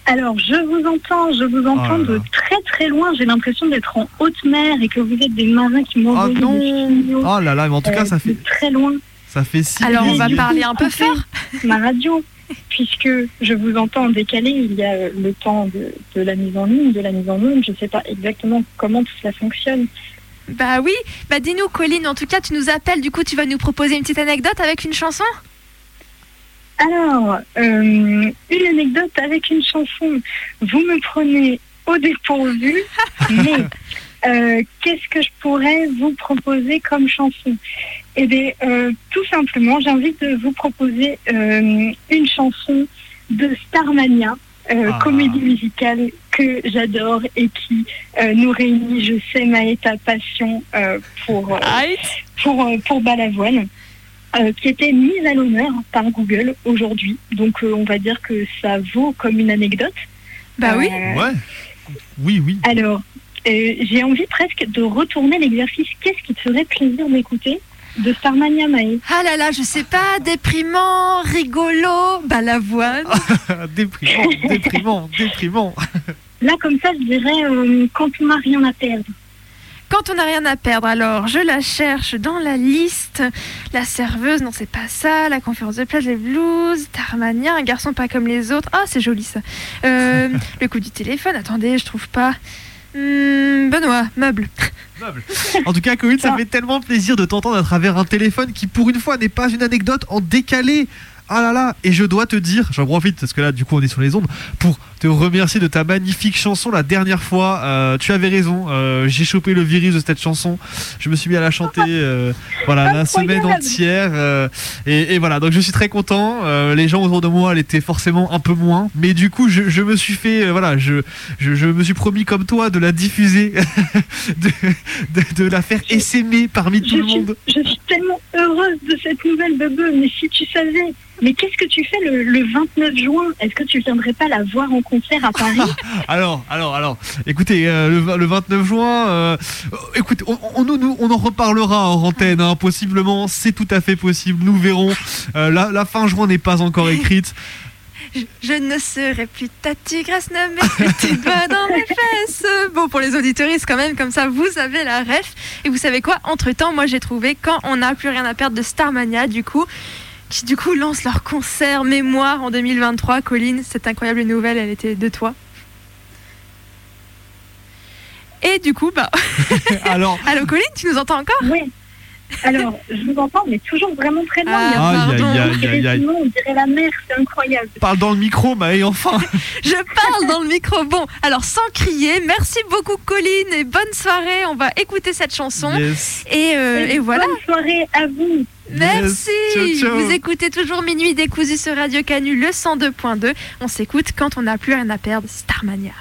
Alors, je vous entends, je vous entends Oh là là. de très très loin. J'ai l'impression d'être en haute mer et que vous êtes des marins qui m'envoient Oh des non signaux, Oh là là, mais en tout cas, euh, ça fait, très loin. ça fait six Alors, on va parler un peu fort. Ma radio, puisque je vous entends en décalé, il y a le temps de, de la mise en ligne, de la mise en onde. Je ne sais pas exactement comment tout cela fonctionne. Bah oui. Bah dis-nous, Colline, en tout cas, tu nous appelles. Du coup, tu vas nous proposer une petite anecdote avec une chanson? Alors, euh, une anecdote avec une chanson. Vous me prenez au dépourvu, (laughs) mais Euh, Qu'est-ce que je pourrais vous proposer comme chanson? Eh bien, euh, tout simplement, j'ai envie de vous proposer euh, une chanson de Starmania, euh, Ah. comédie musicale que j'adore et qui euh, nous réunit, je sais, Maëta, passion euh, pour, euh, pour, euh, pour Balavoine. euh, qui était mise à l'honneur par Google aujourd'hui. Donc euh, on va dire que ça vaut comme une anecdote. Bah oui. Euh, Ouais. Oui, oui. alors, euh, j'ai envie presque de retourner l'exercice. Qu'est-ce qui te ferait plaisir d'écouter? De Starmania Mae Ah là là, je sais pas, déprimant, rigolo, balavoine. (laughs) déprimant, déprimant, déprimant. Là, comme ça, je dirais euh, quand on n'a rien à perdre. Quand on n'a rien à perdre, alors je la cherche dans la liste. La serveuse, non, c'est pas ça. La conférence de plage, les blues. Tarmania, un garçon pas comme les autres. Ah, c'est joli ça. Euh, (laughs) le coup du téléphone, attendez, je trouve pas. Hmm, Benoît, meuble. (laughs) En tout cas, Corinne, ça fait tellement plaisir de t'entendre à travers un téléphone qui, pour une fois, n'est pas une anecdote en décalé. Ah là là, et je dois te dire, j'en profite parce que là, du coup, on est sur les ondes, pour te remercier de ta magnifique chanson la dernière fois. Euh, tu avais raison, euh, j'ai chopé le virus de cette chanson. Je me suis mis à la chanter, euh, voilà, la semaine entière. euh, et, et voilà, donc je suis très content. Euh, les gens autour de moi l'étaient forcément un peu moins, mais du coup, je, je me suis fait, euh, voilà, je, je, je me suis promis comme toi de la diffuser, (laughs) de, de, de la faire essaimer parmi tout le suis, monde. je suis tellement heureuse de cette nouvelle bebe, mais si tu savais. Mais qu'est-ce que tu fais le, le 29 juin? Est-ce que tu viendrais pas la voir en concert à Paris (laughs) Alors, alors, alors, écoutez, euh, le, vingt- le 29 juin, euh, euh, écoute, on, on, nous- nous- on en reparlera en antenne, hein, possiblement, c'est tout à fait possible, nous verrons. Euh, la, la fin juin n'est pas encore écrite. Je, je ne serai plus ta tigresse, ne mets plus tes doigts dans mes fesses. Bon, pour les auditoristes, quand même, comme ça, vous avez la ref. Et vous savez quoi? Entre-temps, moi, j'ai trouvé Quand on n'a plus rien à perdre de Starmania, du coup, qui du coup lance leur concert mémoire en 2023. Colline, cette incroyable nouvelle, elle était de toi. Et du coup, bah. (laughs) Alors. Allô, Colline, tu nous entends encore? Oui. Alors, je vous entends, mais toujours vraiment très loin. Ah, Il y a Aïe, pardon, aïe, aïe, aïe, aïe. sinon, On dirait la mer, c'est incroyable. Parle dans le micro, Maë, enfin. (laughs) Je parle dans le micro. Bon, alors sans crier, merci beaucoup Colline et bonne soirée. On va écouter cette chanson. Yes. Et, euh, et voilà. Bonne soirée à vous. Merci. Yes. Ciao, ciao. Vous écoutez toujours Minuit décousu sur Radio Canu, le 102.2. On s'écoute quand on n'a plus rien à perdre. Starmania.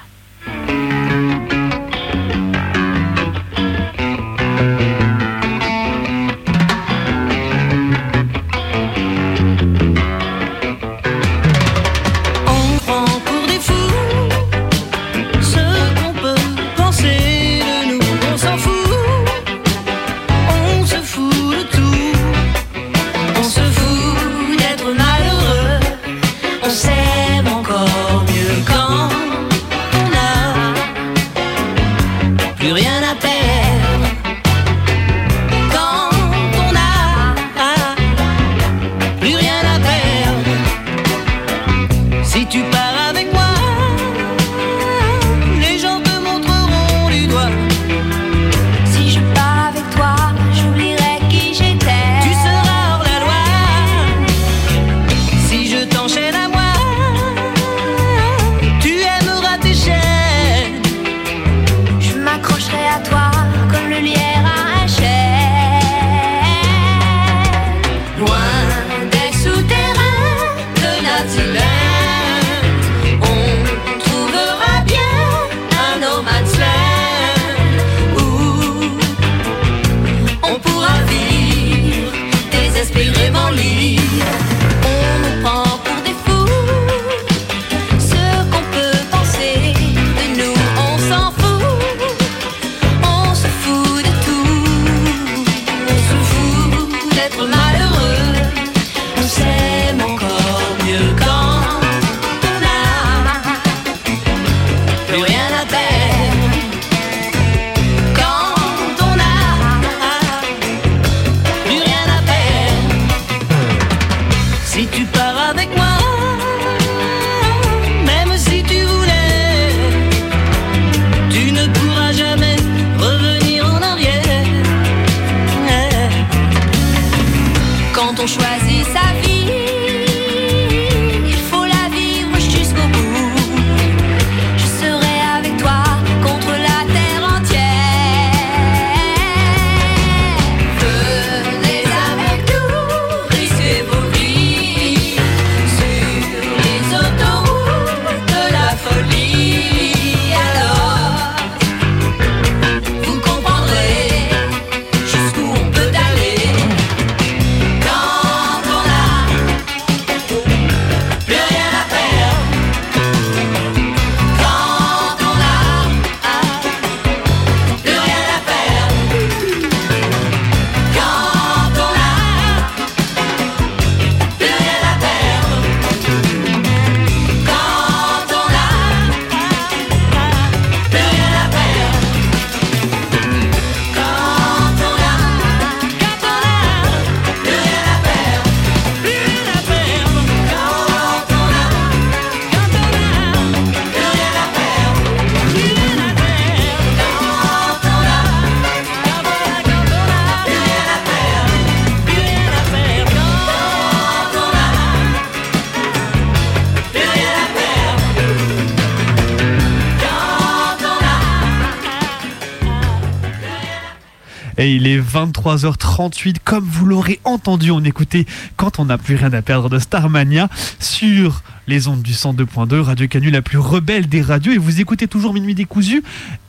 23h38. Comme vous l'aurez entendu, on écoutait quand on n'a plus rien à perdre de Starmania sur les ondes du 102.2, Radio Canu, la plus rebelle des radios. Et vous écoutez toujours Minuit décousu.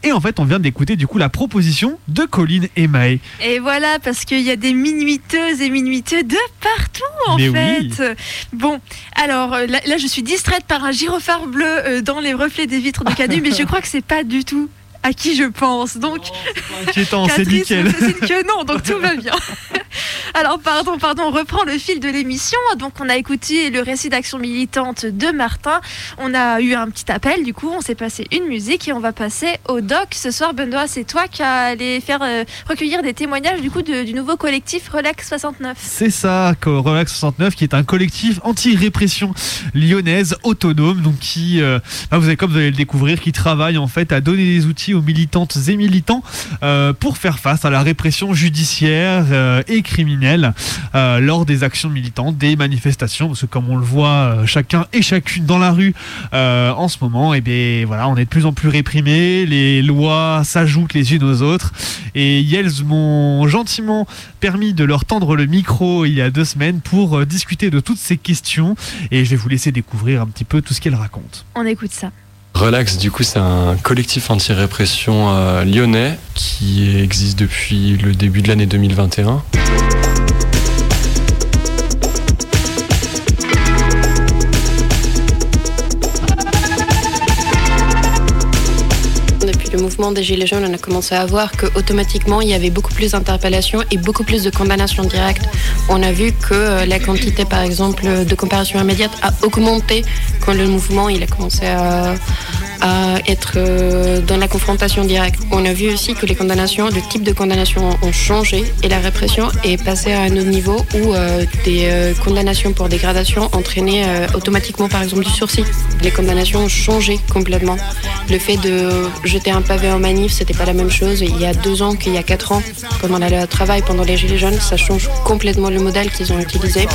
Et en fait, on vient d'écouter du coup la proposition de Colline et Maë. Et voilà, parce qu'il y a des minuiteuses et minuiteux de partout en Mais fait. oui. Bon, alors là, là, je suis distraite par un gyrophare bleu euh, dans les reflets des vitres de Canu, (laughs) mais je crois que c'est pas du tout à qui je pense. Donc, Inquiétant, c'est nickel. que non, donc tout va bien. (laughs) Alors, pardon, pardon, on reprend le fil de l'émission. Donc, on a écouté le récit d'action militante de Martin. On a eu un petit appel, du coup, on s'est passé une musique et on va passer au doc. Ce soir, Benoît, c'est toi qui allais faire euh, recueillir des témoignages, du nouveau collectif Relax 69. C'est ça, Relax 69, qui est un collectif anti-répression lyonnaise autonome, donc qui, euh, bah, vous comme vous allez le découvrir, qui travaille en fait à donner des outils aux militantes et militants euh, pour faire face à la répression judiciaire et criminelle euh, lors des actions militantes, des manifestations, parce que comme on le voit euh, chacun et chacune dans la rue euh, en ce moment, et bien voilà, on est de plus en plus réprimés, les lois s'ajoutent les unes aux autres, et Yels m'ont gentiment permis de leur tendre le micro il y a deux semaines pour discuter de toutes ces questions, et je vais vous laisser découvrir un petit peu tout ce qu'elles racontent. On écoute ça. Relax, du coup, c'est un collectif anti-répression euh, lyonnais qui existe depuis le début de l'année 2021. Des Gilets jaunes, on a commencé à voir qu'automatiquement, il y avait beaucoup plus d'interpellations et beaucoup plus de condamnations directes. On a vu que euh, la quantité, par exemple, de comparution immédiate a augmenté quand le mouvement il a commencé à, à être euh, dans la confrontation directe. On a vu aussi que les condamnations, le type de condamnation ont changé et la répression est passée à un autre niveau où euh, des euh, condamnations pour dégradation entraînaient automatiquement, par exemple, du sursis. Les condamnations ont changé complètement. Le fait de jeter un pavé en manif, c'était pas la même chose il y a deux ans qu'il y a quatre ans. Pendant la loi travail, pendant les Gilets jaunes, ça change complètement le modèle qu'ils ont utilisé.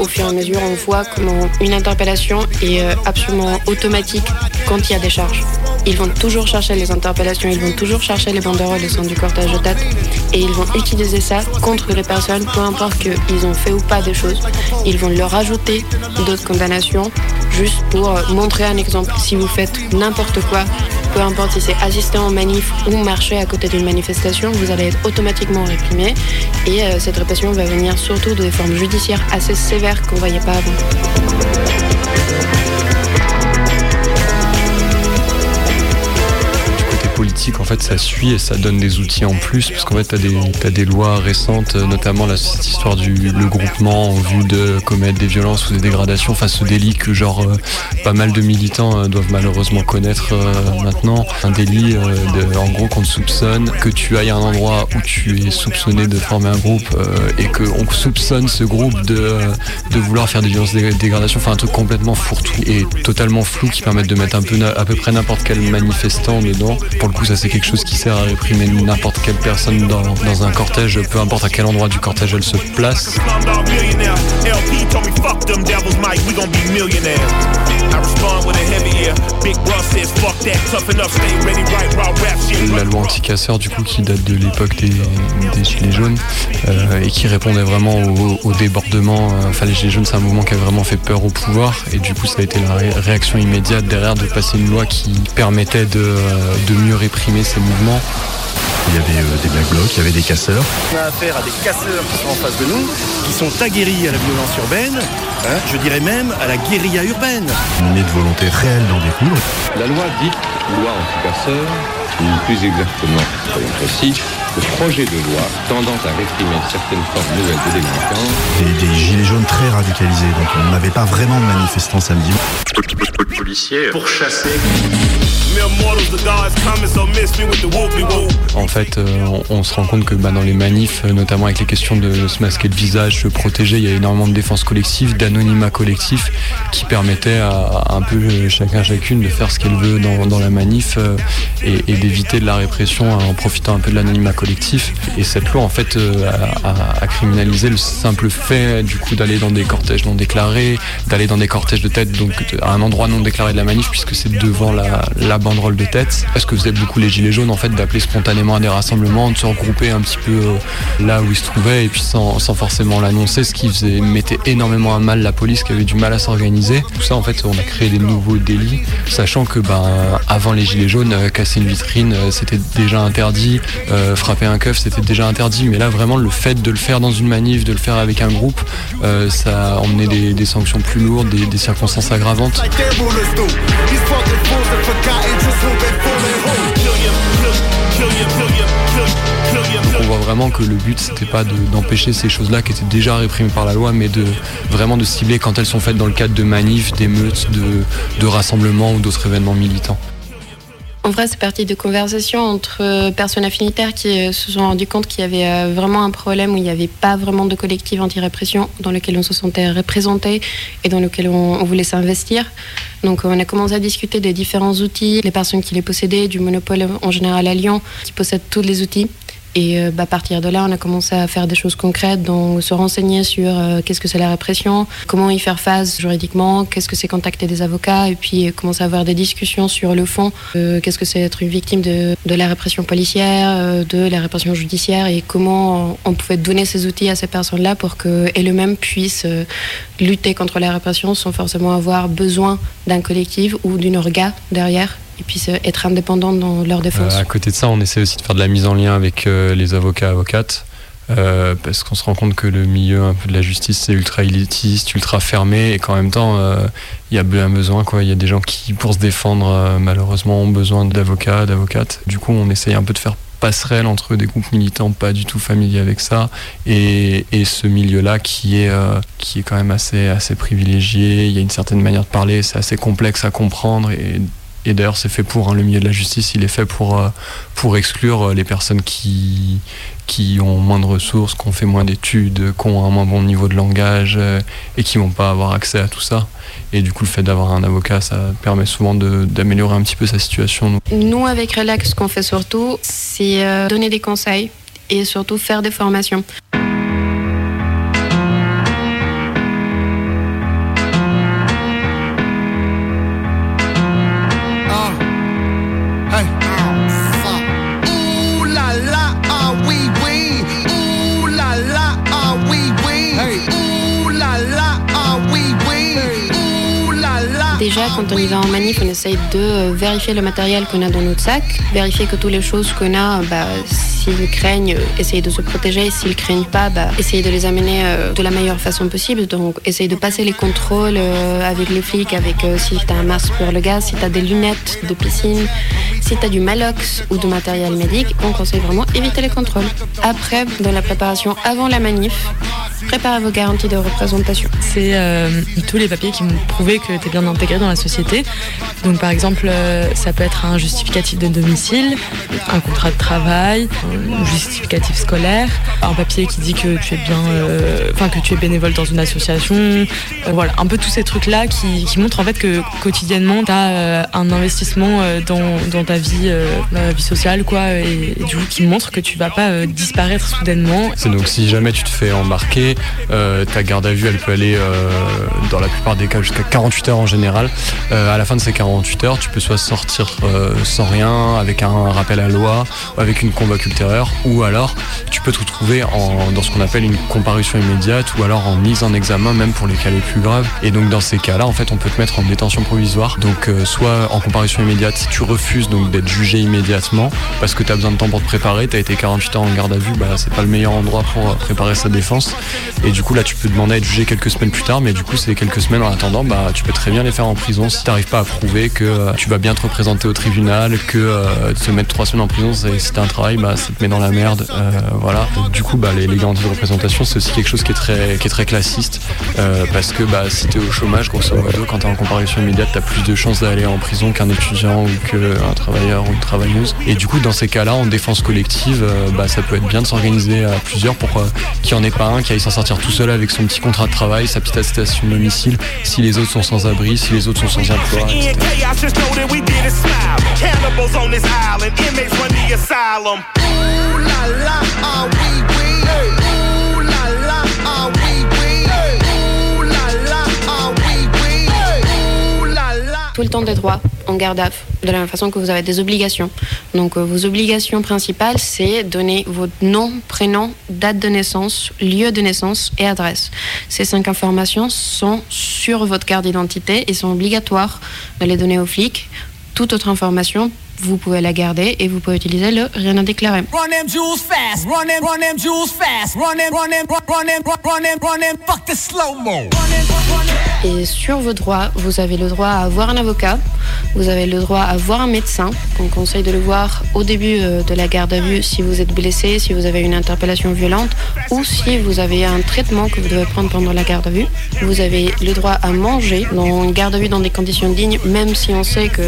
Au fur et à mesure, on voit comment une interpellation est euh, absolument automatique quand il y a des charges. Ils vont toujours chercher les interpellations, ils vont toujours chercher les banderoles au sein du cortège de tête et ils vont utiliser ça contre les personnes, peu importe qu'ils ont fait ou pas des choses. Ils vont leur ajouter d'autres condamnations juste pour euh, montrer un exemple. Si vous faites n'importe quoi, peu importe si c'est assister en manif ou marcher à côté d'une manifestation, vous allez être automatiquement réprimé et euh, cette répression va venir surtout de formes judiciaires assez sévères qu'on ne voyait pas avant. En fait, ça suit et ça donne des outils en plus, parce qu'en fait, tu as, des t'as des lois récentes, euh, notamment là, cette histoire du le groupement en vue de commettre des violences ou des dégradations, enfin ce délit que genre euh, pas mal de militants euh, doivent malheureusement connaître maintenant. Un délit, de, en gros, qu'on te soupçonne, que tu ailles à un endroit où tu es soupçonné de former un groupe et qu'on soupçonne ce groupe de, de vouloir faire des violences de dégradation, enfin un truc complètement fourre-tout et totalement flou qui permettent de mettre un peu à peu près n'importe quel manifestant dedans. Pour le coup, ça c'est quelque chose qui sert à réprimer n'importe quelle personne dans, un cortège, peu importe à quel endroit du cortège elle se place. La loi anti-casseurs, du coup, qui date de l'époque des, Gilets jaunes euh, et qui répondait vraiment au, débordement. euh, Enfin, les Gilets jaunes, c'est un mouvement qui a vraiment fait peur au pouvoir et du coup, ça a été la ré- réaction immédiate derrière de passer une loi qui permettait de, euh, de mieux réprimer ces mouvements. Il y avait euh, des black blocs, il y avait des casseurs. On a affaire à des casseurs qui sont en face de nous, qui sont aguerris à la violence urbaine, hein, je dirais même à la guérilla urbaine. Né de volonté réelle d'en découdre. La loi dite loi anti-casseurs, ou plus exactement, soyons précis, le projet de loi tendant à réprimer certaines formes nouvelles de délinquance. Des, des gilets jaunes très radicalisés, donc on n'avait pas vraiment de manifestants samedi. policiers pourchasser En fait, euh, on, se rend compte que bah, dans les manifs, euh, notamment avec les questions de se masquer le visage, se protéger, il y a énormément de défense collective, d'anonymat collectif, qui permettait à, un peu euh, chacun chacune de faire ce qu'elle veut dans, la manif et, d'éviter de la répression euh, en profitant un peu de l'anonymat collectif. Et cette loi, en fait, a criminalisé le simple fait du coup d'aller dans des cortèges non déclarés, d'aller dans des cortèges de tête, donc à un endroit non déclaré de la manif, puisque c'est devant la, la banderole de tête. Parce que faisaient beaucoup les gilets jaunes, en fait, d'appeler spontanément à des rassemblements, de se regrouper un petit peu euh, là où ils se trouvaient, et puis sans, sans forcément l'annoncer, ce qui faisait, mettait énormément à mal la police qui avait du mal à s'organiser. Tout ça, en fait, on a créé des nouveaux délits, sachant que ben, avant les gilets jaunes, euh, casser une vitrine, euh, c'était déjà interdit, frapper un keuf, c'était déjà interdit, mais là, vraiment, le fait de le faire dans une manif, de le faire avec un groupe, ça a emmené des, sanctions plus lourdes, des, des circonstances aggravantes. On voit vraiment que le but c'était pas de- d'empêcher ces choses-là qui étaient déjà réprimées par la loi, mais de vraiment de cibler quand elles sont faites dans le cadre de manifs, d'émeutes, de rassemblements ou d'autres événements militants. En vrai, c'est parti de conversations entre euh, personnes affinitaires qui euh, se sont rendues compte qu'il y avait euh, vraiment un problème où il n'y avait pas vraiment de collectif anti-répression dans lequel on se sentait représenté et dans lequel on, voulait s'investir. Donc on a commencé à discuter des différents outils, les personnes qui les possédaient, du monopole en général à Lyon, qui possèdent tous les outils. Et euh, bah, à partir de là, on a commencé à faire des choses concrètes, donc se renseigner sur euh, qu'est-ce que c'est la répression, comment y faire face juridiquement, qu'est-ce que c'est contacter des avocats, et puis euh, commencer à avoir des discussions sur le fond, qu'est-ce que c'est être une victime de, la répression policière, de la répression judiciaire, et comment on pouvait donner ces outils à ces personnes-là pour qu'elles eux-mêmes puissent lutter contre la répression sans forcément avoir besoin d'un collectif ou d'une orga derrière, et puissent euh, être indépendantes dans leur défense. Euh, à côté de ça, on essaie aussi de faire de la mise en lien avec euh, les avocats avocates. parce qu'on se rend compte que le milieu un peu de la justice c'est ultra élitiste, ultra fermé et qu'en même temps il y a un besoin quoi. Il y a des gens qui pour se défendre malheureusement ont besoin d'avocats, d'avocates. Du coup on essaye un peu de faire passerelle entre des groupes militants pas du tout familiers avec ça et, ce milieu-là qui est qui est quand même assez assez privilégié. Il y a une certaine manière de parler, c'est assez complexe à comprendre et et d'ailleurs, c'est fait pour hein, le milieu de la justice. Il est fait pour euh, pour exclure euh, les personnes qui qui ont moins de ressources, qui ont fait moins d'études, qui ont un moins bon niveau de langage euh, et qui vont pas avoir accès à tout ça. Et du coup, le fait d'avoir un avocat, ça permet souvent d'améliorer un petit peu sa situation. Nous, avec Relax, ce qu'on fait surtout, c'est donner des conseils et surtout faire des formations. Quand on y va en manif, on essaye de euh, vérifier le matériel qu'on a dans notre sac, vérifier que toutes les choses qu'on a, bah, s'ils craignent, euh, essayer de se protéger. S'ils craignent pas, bah, essayer de les amener euh, de la meilleure façon possible. Donc, essayer de passer les contrôles euh, avec les flics, avec si tu as un masque pour le gaz, si tu as des lunettes de piscine, si tu as du malox ou du matériel médic. On conseille vraiment éviter les contrôles. Après, dans la préparation avant la manif, préparez vos garanties de représentation. C'est tous les papiers qui vont prouver que tu es bien intégré dans la société. Donc par exemple, ça peut être un justificatif de domicile, un contrat de travail, justificatif scolaire, un papier qui dit que tu es bien, euh, enfin que tu es bénévole dans une association. Euh, voilà, un peu tous ces trucs-là qui, qui montrent en fait que quotidiennement tu as un investissement euh, dans, dans ta vie, euh, la vie sociale, quoi, et, et du coup qui montrent que tu vas pas euh, disparaître soudainement. C'est donc si jamais tu te fais embarquer, euh, ta garde à vue elle peut aller euh, dans la plupart des cas jusqu'à 48 heures en général. Euh, à la fin de ces 48 heures, tu peux soit sortir euh, sans rien, avec un rappel à loi, avec une convoque ou alors tu peux te retrouver en, dans ce qu'on appelle une comparution immédiate, ou alors en mise en examen même pour les cas les plus graves. Et donc dans ces cas-là, en fait, on peut te mettre en détention provisoire. Donc euh, soit en comparution immédiate, si tu refuses donc d'être jugé immédiatement parce que tu as besoin de temps pour te préparer, tu as été 48 heures en garde à vue, bah, c'est pas le meilleur endroit pour euh, préparer sa défense. Et du coup, là, tu peux demander à être jugé quelques semaines plus tard, mais du coup, c'est quelques semaines en attendant, bah, tu peux très bien les faire en prison si t'arrives pas à prouver que euh, tu vas bien te représenter au tribunal, que euh, te mettre trois semaines en prison, c'est- un travail, bah, ça met dans la merde. euh, voilà. Du coup, bah, les, garanties de représentation, c'est aussi quelque chose qui est très, classiste, euh, parce que bah, si t'es au chômage, grosso modo, quand t'es en comparution immédiate, t'as plus de chances d'aller en prison qu'un étudiant ou qu'un travailleur ou une travailleuse. Et du coup, dans ces cas-là, en défense collective, euh, bah, ça peut être bien de s'organiser à plusieurs pour euh, qu'il n'y en ait pas un qui aille s'en sortir tout seul avec son petit contrat de travail, sa petite attestation de domicile, si les autres sont sans abri, si les autres sont sans emploi. Tout le temps des droits en garde à de la même façon que vous avez des obligations. Donc euh, vos obligations principales, c'est donner votre nom, prénom, date de naissance, lieu de naissance et adresse. Ces cinq informations sont sur votre carte d'identité et sont obligatoires de les donner aux flics. Toute autre information, vous pouvez la garder et vous pouvez utiliser le rien à déclarer. Run Et sur vos droits, vous avez le droit à avoir un avocat, vous avez le droit à voir un médecin. On conseille de le voir au début euh, de la garde à vue si vous êtes blessé, si vous avez une interpellation violente ou si vous avez un traitement que vous devez prendre pendant la garde à vue. Vous avez le droit à manger dans une garde à vue dans des conditions dignes, même si on sait que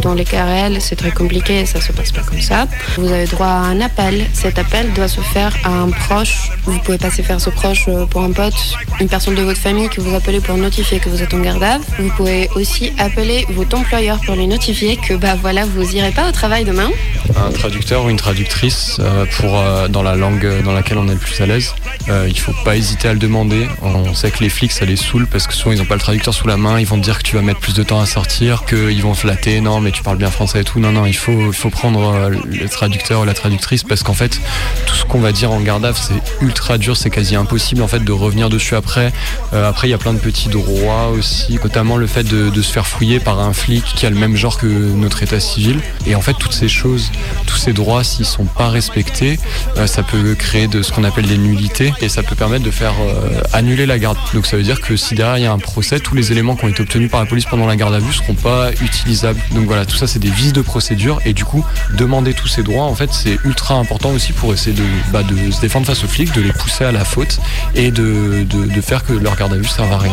dans les cas réels, c'est très compliqué et ça se passe pas comme ça. Vous avez droit à un appel. Cet appel doit se faire à un proche. Vous pouvez passer faire ce proche euh, pour un pote, une personne de votre famille que vous appelez pour notifier que vous êtes en garde à. Vous pouvez aussi appeler votre employeur pour lui notifier que bah voilà, vous irez pas au travail demain. un traducteur ou une traductrice euh, pour euh, dans la langue dans laquelle on est le plus à l'aise. Euh, il faut pas hésiter à le demander. On sait que les flics ça les saoule parce que souvent ils ont pas le traducteur sous la main, ils vont te dire que tu vas mettre plus de temps à sortir, qu'ils vont flatter, non mais tu parles bien français et tout. Non non, il faut prendre euh, le traducteur ou la traductrice parce qu'en fait tout ce qu'on va dire en garde c'est ultra dur, c'est quasi impossible en fait de revenir dessus après. Après il y a plein de petits droits aussi, notamment le fait de, se faire fouiller par un flic qui a le même genre que notre état civil. Et en fait toutes ces choses, tous ces droits s'ils sont pas respectés, euh, ça peut créer de ce qu'on appelle des nullités et ça peut permettre de faire euh, annuler la garde. Donc ça veut dire que si derrière il y a un procès, tous les éléments qui ont été obtenus par la police pendant la garde à vue seront pas utilisables. Donc voilà, tout ça c'est des vices de procédure et du coup demander tous ces droits en fait c'est ultra important aussi pour essayer de, bah, se défendre face aux flics, de les pousser à la faute et de, faire que leur garde à vue serve à rien.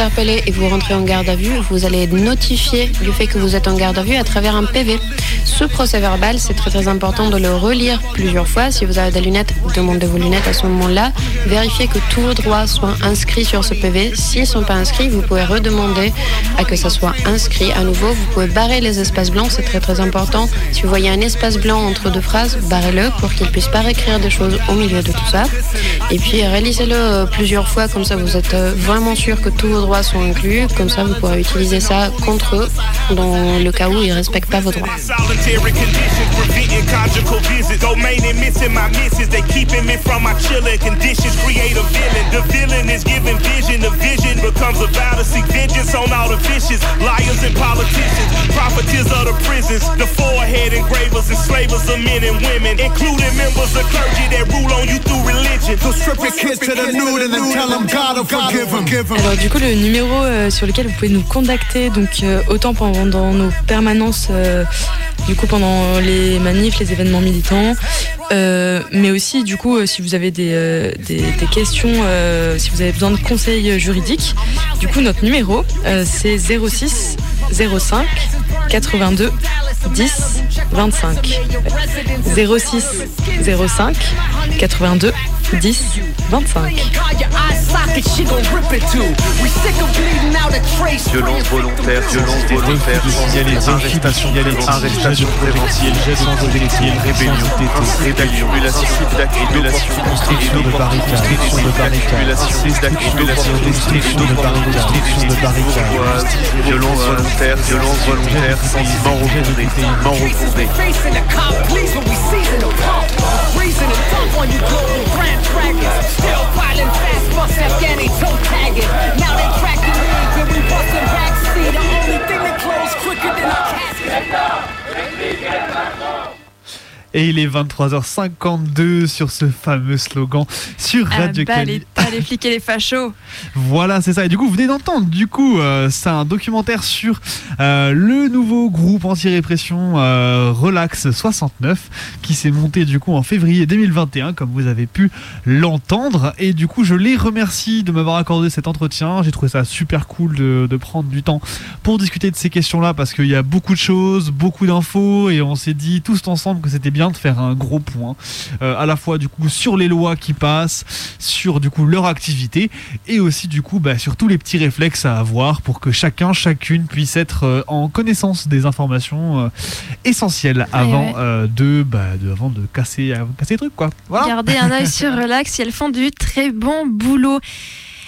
Interpellé et vous rentrez en garde à vue, vous allez être notifié du fait que vous êtes en garde à vue à travers un PV. Ce procès verbal, c'est très très important de le relire plusieurs fois. Si vous avez des lunettes, demandez vos lunettes à ce moment-là. Vérifiez que tous vos droits soient inscrits sur ce PV. S'ils ne sont pas inscrits, vous pouvez redemander à que ça soit inscrit à nouveau. Vous pouvez barrer les espaces blancs, c'est très très important. Si vous voyez un espace blanc entre deux phrases, barrez-le pour qu'il puisse pas réécrire des choses au milieu de tout ça. Et puis réalisez-le euh, plusieurs fois, comme ça vous êtes euh, vraiment sûr que tous vos droits sont inclus. Comme ça, vous pourrez utiliser ça contre eux dans le cas où ils respectent pas vos droits. Solitary conditions, preventing conjugal visits. Domain and missing my misses. They keeping me from my chilling conditions. Create a villain. The villain is giving vision. The vision becomes a vow to seek vengeance on all the vicious liars and politicians. Profiteers of the prisons. The forehead engravers, enslavers of men and women, including members of clergy that rule on you through religion. So strip your kids to the nude and then tell them God will forgive them. Alors du coup le numéro euh, sur lequel vous pouvez nous contacter. Donc euh, autant pendant nos permanences euh, du coup pendant les manifs, les événements militants, mais aussi du coup si vous avez des, des, des questions, si vous avez besoin de conseils juridiques, du coup notre numéro c'est 06 05 82 10 25 06 05 82 10 25 Violence volontaire, violence volontaire, signaler des arrestations, arrestation préventive, gestion projectile, rébellion, rébellion, d'accumulation, d'accumulation, construction de barricades, construction de barricades, d'accumulation, destruction de barricades, destruction de barricades, violence volontaire, violence volontaire, sentiment refondé, sentiment refondé. Facing the cop, please when we season the pump. Reason and dump on you global grand dragons. Still piling fast, bust Afghani toe tagging. Now Et il est 23h52 sur ce fameux slogan sur Radio Ah bah, les, les flics et les fachos. (laughs) Voilà, c'est ça. Et du coup, vous venez d'entendre, du coup, euh, c'est un documentaire sur euh, le nouveau groupe anti-répression euh, Relax 69 qui s'est monté du coup en février 2021, comme vous avez pu l'entendre. Et du coup, je les remercie de m'avoir accordé cet entretien. J'ai trouvé ça super cool de, de prendre du temps pour discuter de ces questions-là parce qu'il y a beaucoup de choses, beaucoup d'infos et on s'est dit tous ensemble que c'était bien de faire un gros point euh, à la fois du coup sur les lois qui passent, sur du coup leur activité et aussi du coup bah, sur tous les petits réflexes à avoir pour que chacun, chacune puisse être euh, en connaissance des informations euh, essentielles avant ouais. de, bah, de avant de casser, euh, casser les trucs quoi. Voilà. Gardez un œil sur (laughs) Relax, si elles font du très bon boulot.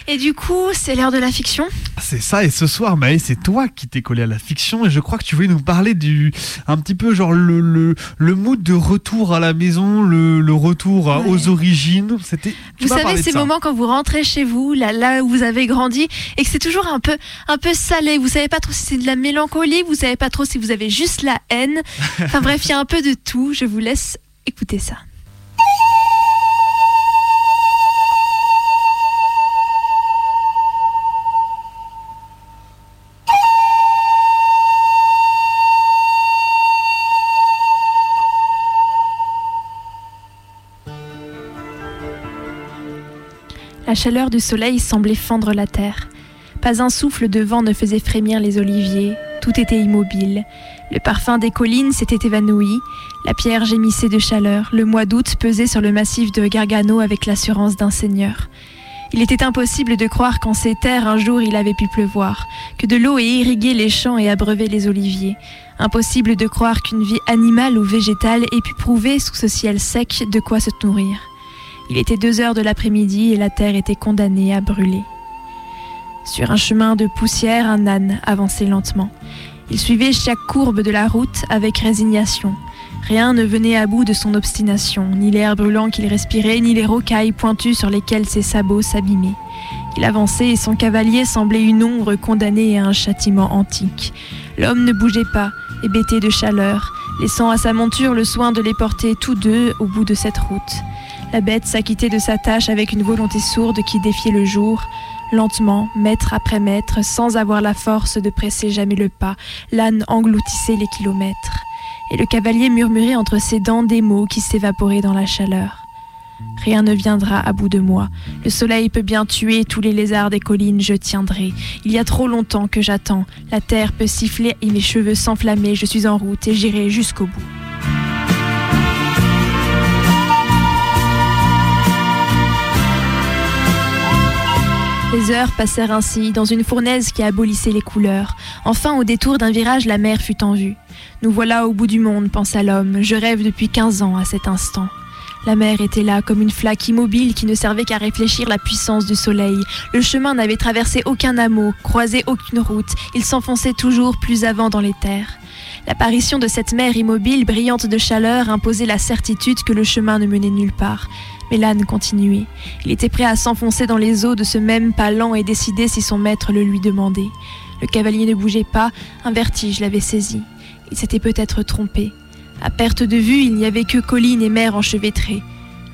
Et du coup, c'est l'heure de la fiction. C'est ça, et ce soir, Maë, c'est toi qui t'es collé à la fiction, et je crois que tu voulais nous parler du. un petit peu genre le, le, le mood de retour à la maison, le, le retour aux origines. C'était. Vous savez, ces moments quand vous rentrez chez vous, là, là où vous avez grandi, et que c'est toujours un peu, un peu salé. Vous savez pas trop si c'est de la mélancolie, vous savez pas trop si vous avez juste la haine. (laughs) Enfin bref, il y a un peu de tout. Je vous laisse écouter ça. La chaleur du soleil semblait fendre la terre. Pas un souffle de vent ne faisait frémir les oliviers, tout était immobile. Le parfum des collines s'était évanoui, la pierre gémissait de chaleur, le mois d'août pesait sur le massif de Gargano avec l'assurance d'un seigneur. Il était impossible de croire qu'en ces terres un jour il avait pu pleuvoir, que de l'eau ait irrigué les champs et abreuvé les oliviers. Impossible de croire qu'une vie animale ou végétale ait pu prouver sous ce ciel sec de quoi se nourrir. Il était deux heures de l'après-midi et la terre était condamnée à brûler. Sur un chemin de poussière, un âne avançait lentement. Il suivait chaque courbe de la route avec résignation. Rien ne venait à bout de son obstination, ni l'air brûlant qu'il respirait, ni les rocailles pointues sur lesquelles ses sabots s'abîmaient. Il avançait et son cavalier semblait une ombre condamnée à un châtiment antique. L'homme ne bougeait pas, hébété de chaleur, laissant à sa monture le soin de les porter tous deux au bout de cette route. La bête s'acquittait de sa tâche avec une volonté sourde qui défiait le jour. Lentement, mètre après mètre, sans avoir la force de presser jamais le pas, l'âne engloutissait les kilomètres. Et le cavalier murmurait entre ses dents des mots qui s'évaporaient dans la chaleur. Rien ne viendra à bout de moi. Le soleil peut bien tuer tous les lézards des collines, je tiendrai. Il y a trop longtemps que j'attends. La terre peut siffler et mes cheveux s'enflammer. Je suis en route et j'irai jusqu'au bout. Les heures passèrent ainsi dans une fournaise qui abolissait les couleurs. Enfin, au détour d'un virage, la mer fut en vue. Nous voilà au bout du monde, pensa l'homme. Je rêve depuis 15 ans à cet instant. La mer était là comme une flaque immobile qui ne servait qu'à réfléchir la puissance du soleil. Le chemin n'avait traversé aucun hameau, croisé aucune route. Il s'enfonçait toujours plus avant dans les terres. L'apparition de cette mer immobile, brillante de chaleur, imposait la certitude que le chemin ne menait nulle part. Mais l'âne continuait. Il était prêt à s'enfoncer dans les eaux de ce même pas lent et décidé si son maître le lui demandait. Le cavalier ne bougeait pas, un vertige l'avait saisi. Il s'était peut-être trompé. À perte de vue, il n'y avait que collines et mer enchevêtrées.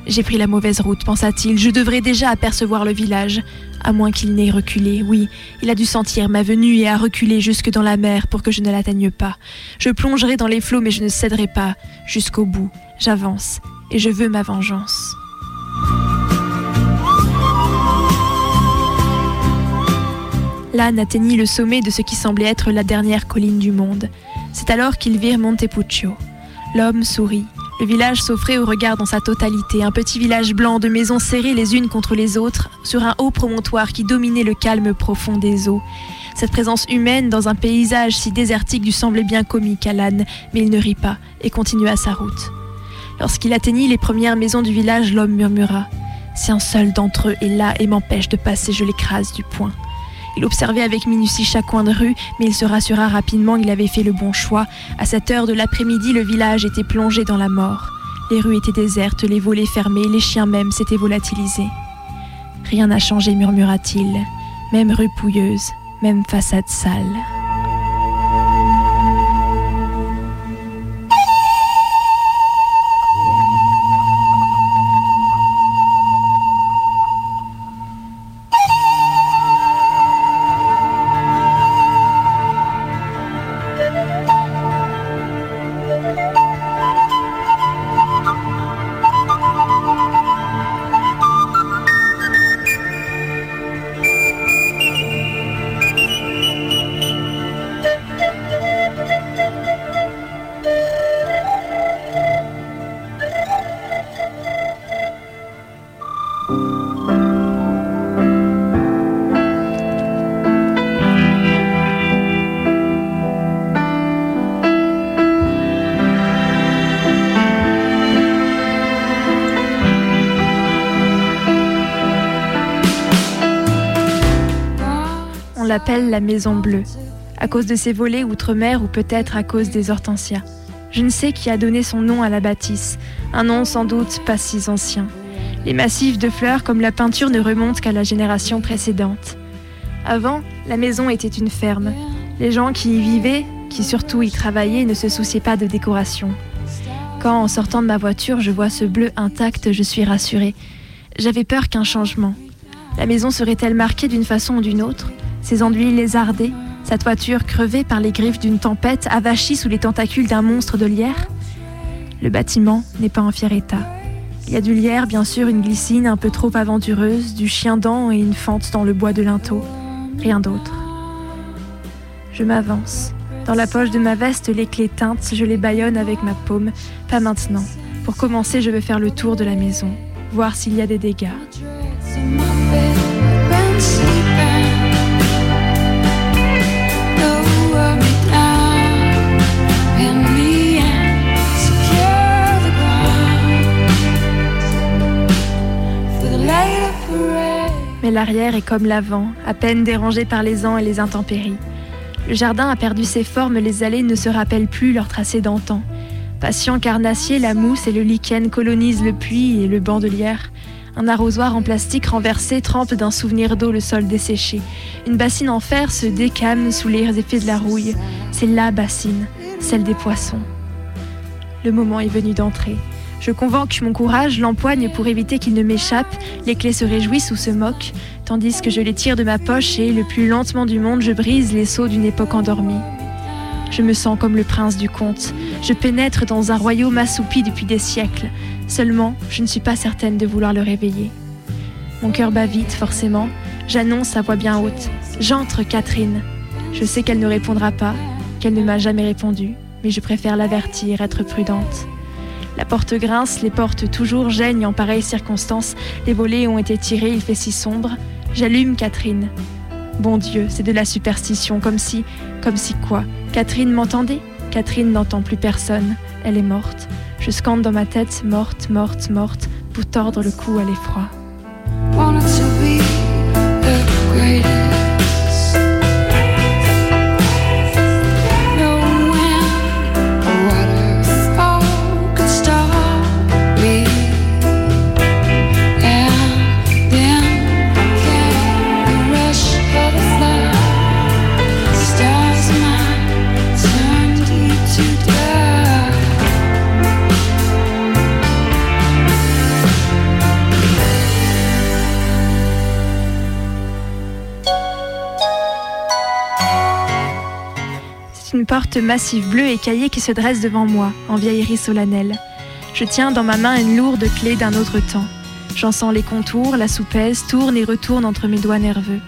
J'ai pris la mauvaise route, pensa-t-il. Je devrais déjà apercevoir le village. À moins qu'il n'ait reculé. Oui, il a dû sentir ma venue et a reculé jusque dans la mer pour que je ne l'atteigne pas. Je plongerai dans les flots, mais je ne céderai pas. Jusqu'au bout, j'avance. Et je veux ma vengeance. L'âne atteignit le sommet de ce qui semblait être la dernière colline du monde. C'est alors qu'ils virent Montepuccio. L'homme sourit. Le village s'offrait au regard dans sa totalité, un petit village blanc de maisons serrées les unes contre les autres, sur un haut promontoire qui dominait le calme profond des eaux. Cette présence humaine dans un paysage si désertique lui semblait bien comique à l'âne, mais il ne rit pas et continua sa route. Lorsqu'il atteignit les premières maisons du village, l'homme murmura Si un seul d'entre eux est là et m'empêche de passer, je l'écrase du poing. Il observait avec minutie chaque coin de rue, mais il se rassura rapidement qu'il avait fait le bon choix. À cette heure de l'après-midi, le village était plongé dans la mort. Les rues étaient désertes, les volets fermés, les chiens même s'étaient volatilisés. Rien n'a changé, murmura-t-il. Même rue pouilleuse, même façade sale. L'appelle la Maison Bleue, à cause de ses volets outre-mer ou peut-être à cause des hortensias. Je ne sais qui a donné son nom à la bâtisse, un nom sans doute pas si ancien. Les massifs de fleurs comme la peinture ne remontent qu'à la génération précédente. Avant, la maison était une ferme. Les gens qui y vivaient, qui surtout y travaillaient, ne se souciaient pas de décoration. Quand, en sortant de ma voiture, je vois ce bleu intact, je suis rassurée. J'avais peur qu'un changement. La maison serait-elle marquée d'une façon ou d'une autre? Ses enduits lézardés Sa toiture crevée par les griffes d'une tempête, avachie sous les tentacules d'un monstre de lierre Le bâtiment n'est pas en fier état. Il y a du lierre, bien sûr, une glycine un peu trop aventureuse, du chien-dent et une fente dans le bois de linteau. Rien d'autre. Je m'avance. Dans la poche de ma veste, les clés teintes, je les baillonne avec ma paume. Pas maintenant. Pour commencer, je vais faire le tour de la maison, voir s'il y a des dégâts. L'arrière est comme l'avant, à peine dérangé par les ans et les intempéries. Le jardin a perdu ses formes, les allées ne se rappellent plus leur tracé d'antan. Patient carnassier, la mousse et le lichen colonisent le puits et le banc de lierre. Un arrosoir en plastique renversé trempe d'un souvenir d'eau le sol desséché. Une bassine en fer se décame sous les effets de la rouille. C'est la bassine, celle des poissons. Le moment est venu d'entrer. Je convoque mon courage, l'empoigne pour éviter qu'il ne m'échappe, les clés se réjouissent ou se moquent, tandis que je les tire de ma poche et, le plus lentement du monde, je brise les seaux d'une époque endormie. Je me sens comme le prince du conte. Je pénètre dans un royaume assoupi depuis des siècles. Seulement, je ne suis pas certaine de vouloir le réveiller. Mon cœur bat vite, forcément. J'annonce à voix bien haute. J'entre, Catherine. Je sais qu'elle ne répondra pas, qu'elle ne m'a jamais répondu, mais je préfère l'avertir, être prudente. La porte grince, les portes toujours gênent en pareille circonstance. Les volets ont été tirés, il fait si sombre. J'allume Catherine. Bon Dieu, c'est de la superstition, comme si, comme si quoi? Catherine m'entendait? Catherine n'entend plus personne. Elle est morte. Je scande dans ma tête, morte, morte, morte, pour tordre le cou à l'effroi. Massive bleue écaillée qui se dresse devant moi, en vieillerie solennelle. Je tiens dans ma main une lourde clé d'un autre temps. J'en sens les contours, la soupaise, tourne et retourne entre mes doigts nerveux.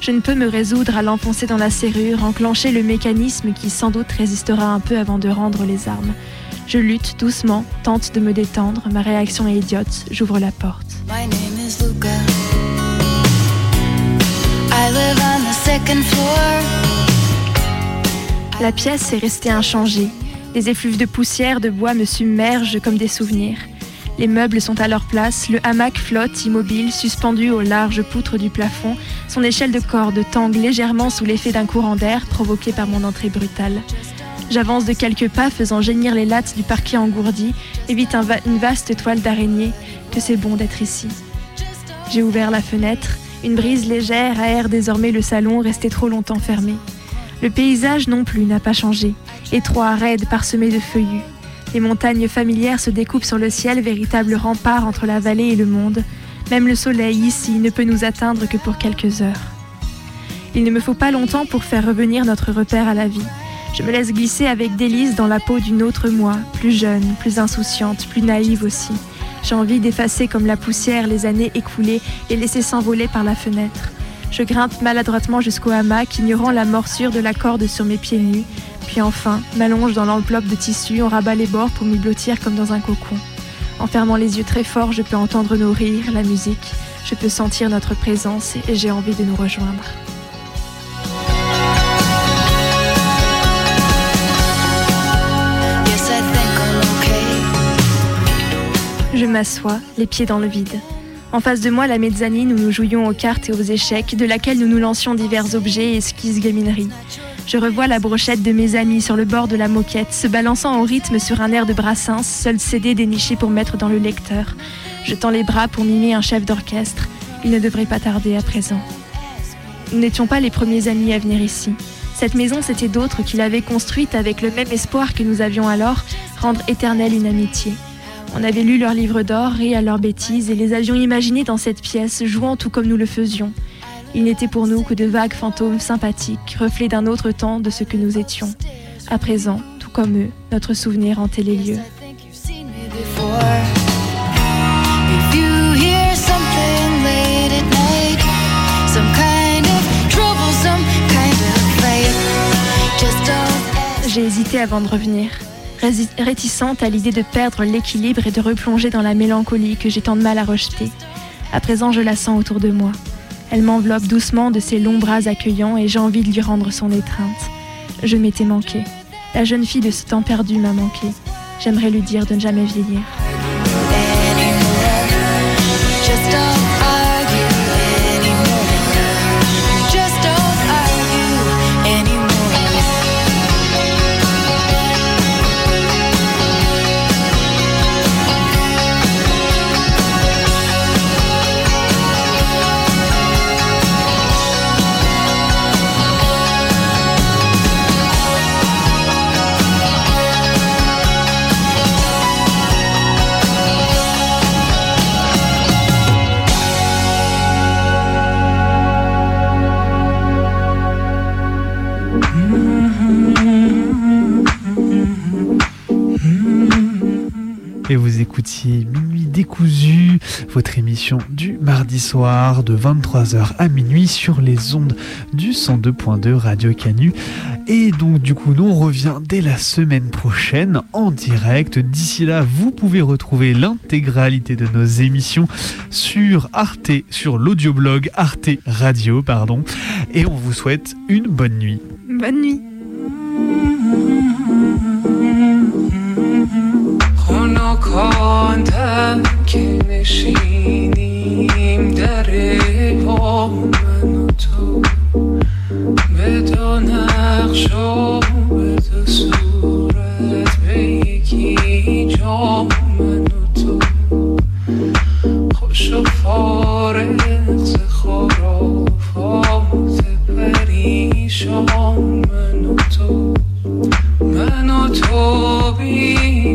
Je ne peux me résoudre à l'enfoncer dans la serrure, enclencher le mécanisme qui sans doute résistera un peu avant de rendre les armes. Je lutte doucement, tente de me détendre, ma réaction est idiote, j'ouvre la porte. La pièce est restée inchangée. Les effluves de poussière de bois me submergent comme des souvenirs. Les meubles sont à leur place, le hamac flotte immobile, suspendu aux larges poutres du plafond, son échelle de corde tangue légèrement sous l'effet d'un courant d'air provoqué par mon entrée brutale. J'avance de quelques pas faisant gémir les lattes du parquet engourdi, évite une vaste toile d'araignée, que c'est bon d'être ici. J'ai ouvert la fenêtre, une brise légère aère désormais le salon resté trop longtemps fermé. Le paysage non plus n'a pas changé, étroit, raide, parsemé de feuillus. Les montagnes familières se découpent sur le ciel, véritable rempart entre la vallée et le monde. Même le soleil ici ne peut nous atteindre que pour quelques heures. Il ne me faut pas longtemps pour faire revenir notre repère à la vie. Je me laisse glisser avec délice dans la peau d'une autre moi, plus jeune, plus insouciante, plus naïve aussi. J'ai envie d'effacer comme la poussière les années écoulées et laisser s'envoler par la fenêtre. Je grimpe maladroitement jusqu'au hamac, ignorant la morsure de la corde sur mes pieds nus, puis enfin m'allonge dans l'enveloppe de tissu, on rabat les bords pour m'y blottir comme dans un cocon. En fermant les yeux très fort, je peux entendre nos rires, la musique, je peux sentir notre présence et j'ai envie de nous rejoindre. Je m'assois, les pieds dans le vide. En face de moi, la mezzanine où nous jouions aux cartes et aux échecs, de laquelle nous nous lancions divers objets et esquisses gamineries. Je revois la brochette de mes amis sur le bord de la moquette, se balançant au rythme sur un air de brassins, seul CD déniché pour mettre dans le lecteur. Je tends les bras pour mimer un chef d'orchestre. Il ne devrait pas tarder à présent. Nous n'étions pas les premiers amis à venir ici. Cette maison, c'était d'autres qui l'avaient construite avec le même espoir que nous avions alors, rendre éternelle une amitié. On avait lu leurs livres d'or, ri à leurs bêtises et les avions imaginés dans cette pièce, jouant tout comme nous le faisions. Il n'était pour nous que de vagues fantômes sympathiques, reflets d'un autre temps de ce que nous étions. À présent, tout comme eux, notre souvenir hantait les lieux. J'ai hésité avant de revenir, réticente à l'idée de perdre l'équilibre et de replonger dans la mélancolie que j'ai tant de mal à rejeter. À présent, je la sens autour de moi. Elle m'enveloppe doucement de ses longs bras accueillants et j'ai envie de lui rendre son étreinte. Je m'étais manqué. La jeune fille de ce temps perdu m'a manqué. J'aimerais lui dire de ne jamais vieillir. Du mardi soir de 23h à minuit sur les ondes du 102.2 Radio Canu. Et donc du coup, nous revient dès la semaine prochaine en direct. D'ici là, vous pouvez retrouver l'intégralité de nos émissions sur Arte, sur l'audioblog Arte Radio, pardon. Et on vous souhaite une bonne nuit. Bonne nuit. مکان که نشینیم در با من و تو. به دو نقش و به دو صورت به یکی جا من و تو. خوش و فارغ خرافات پریشان من و تو. من و تو بی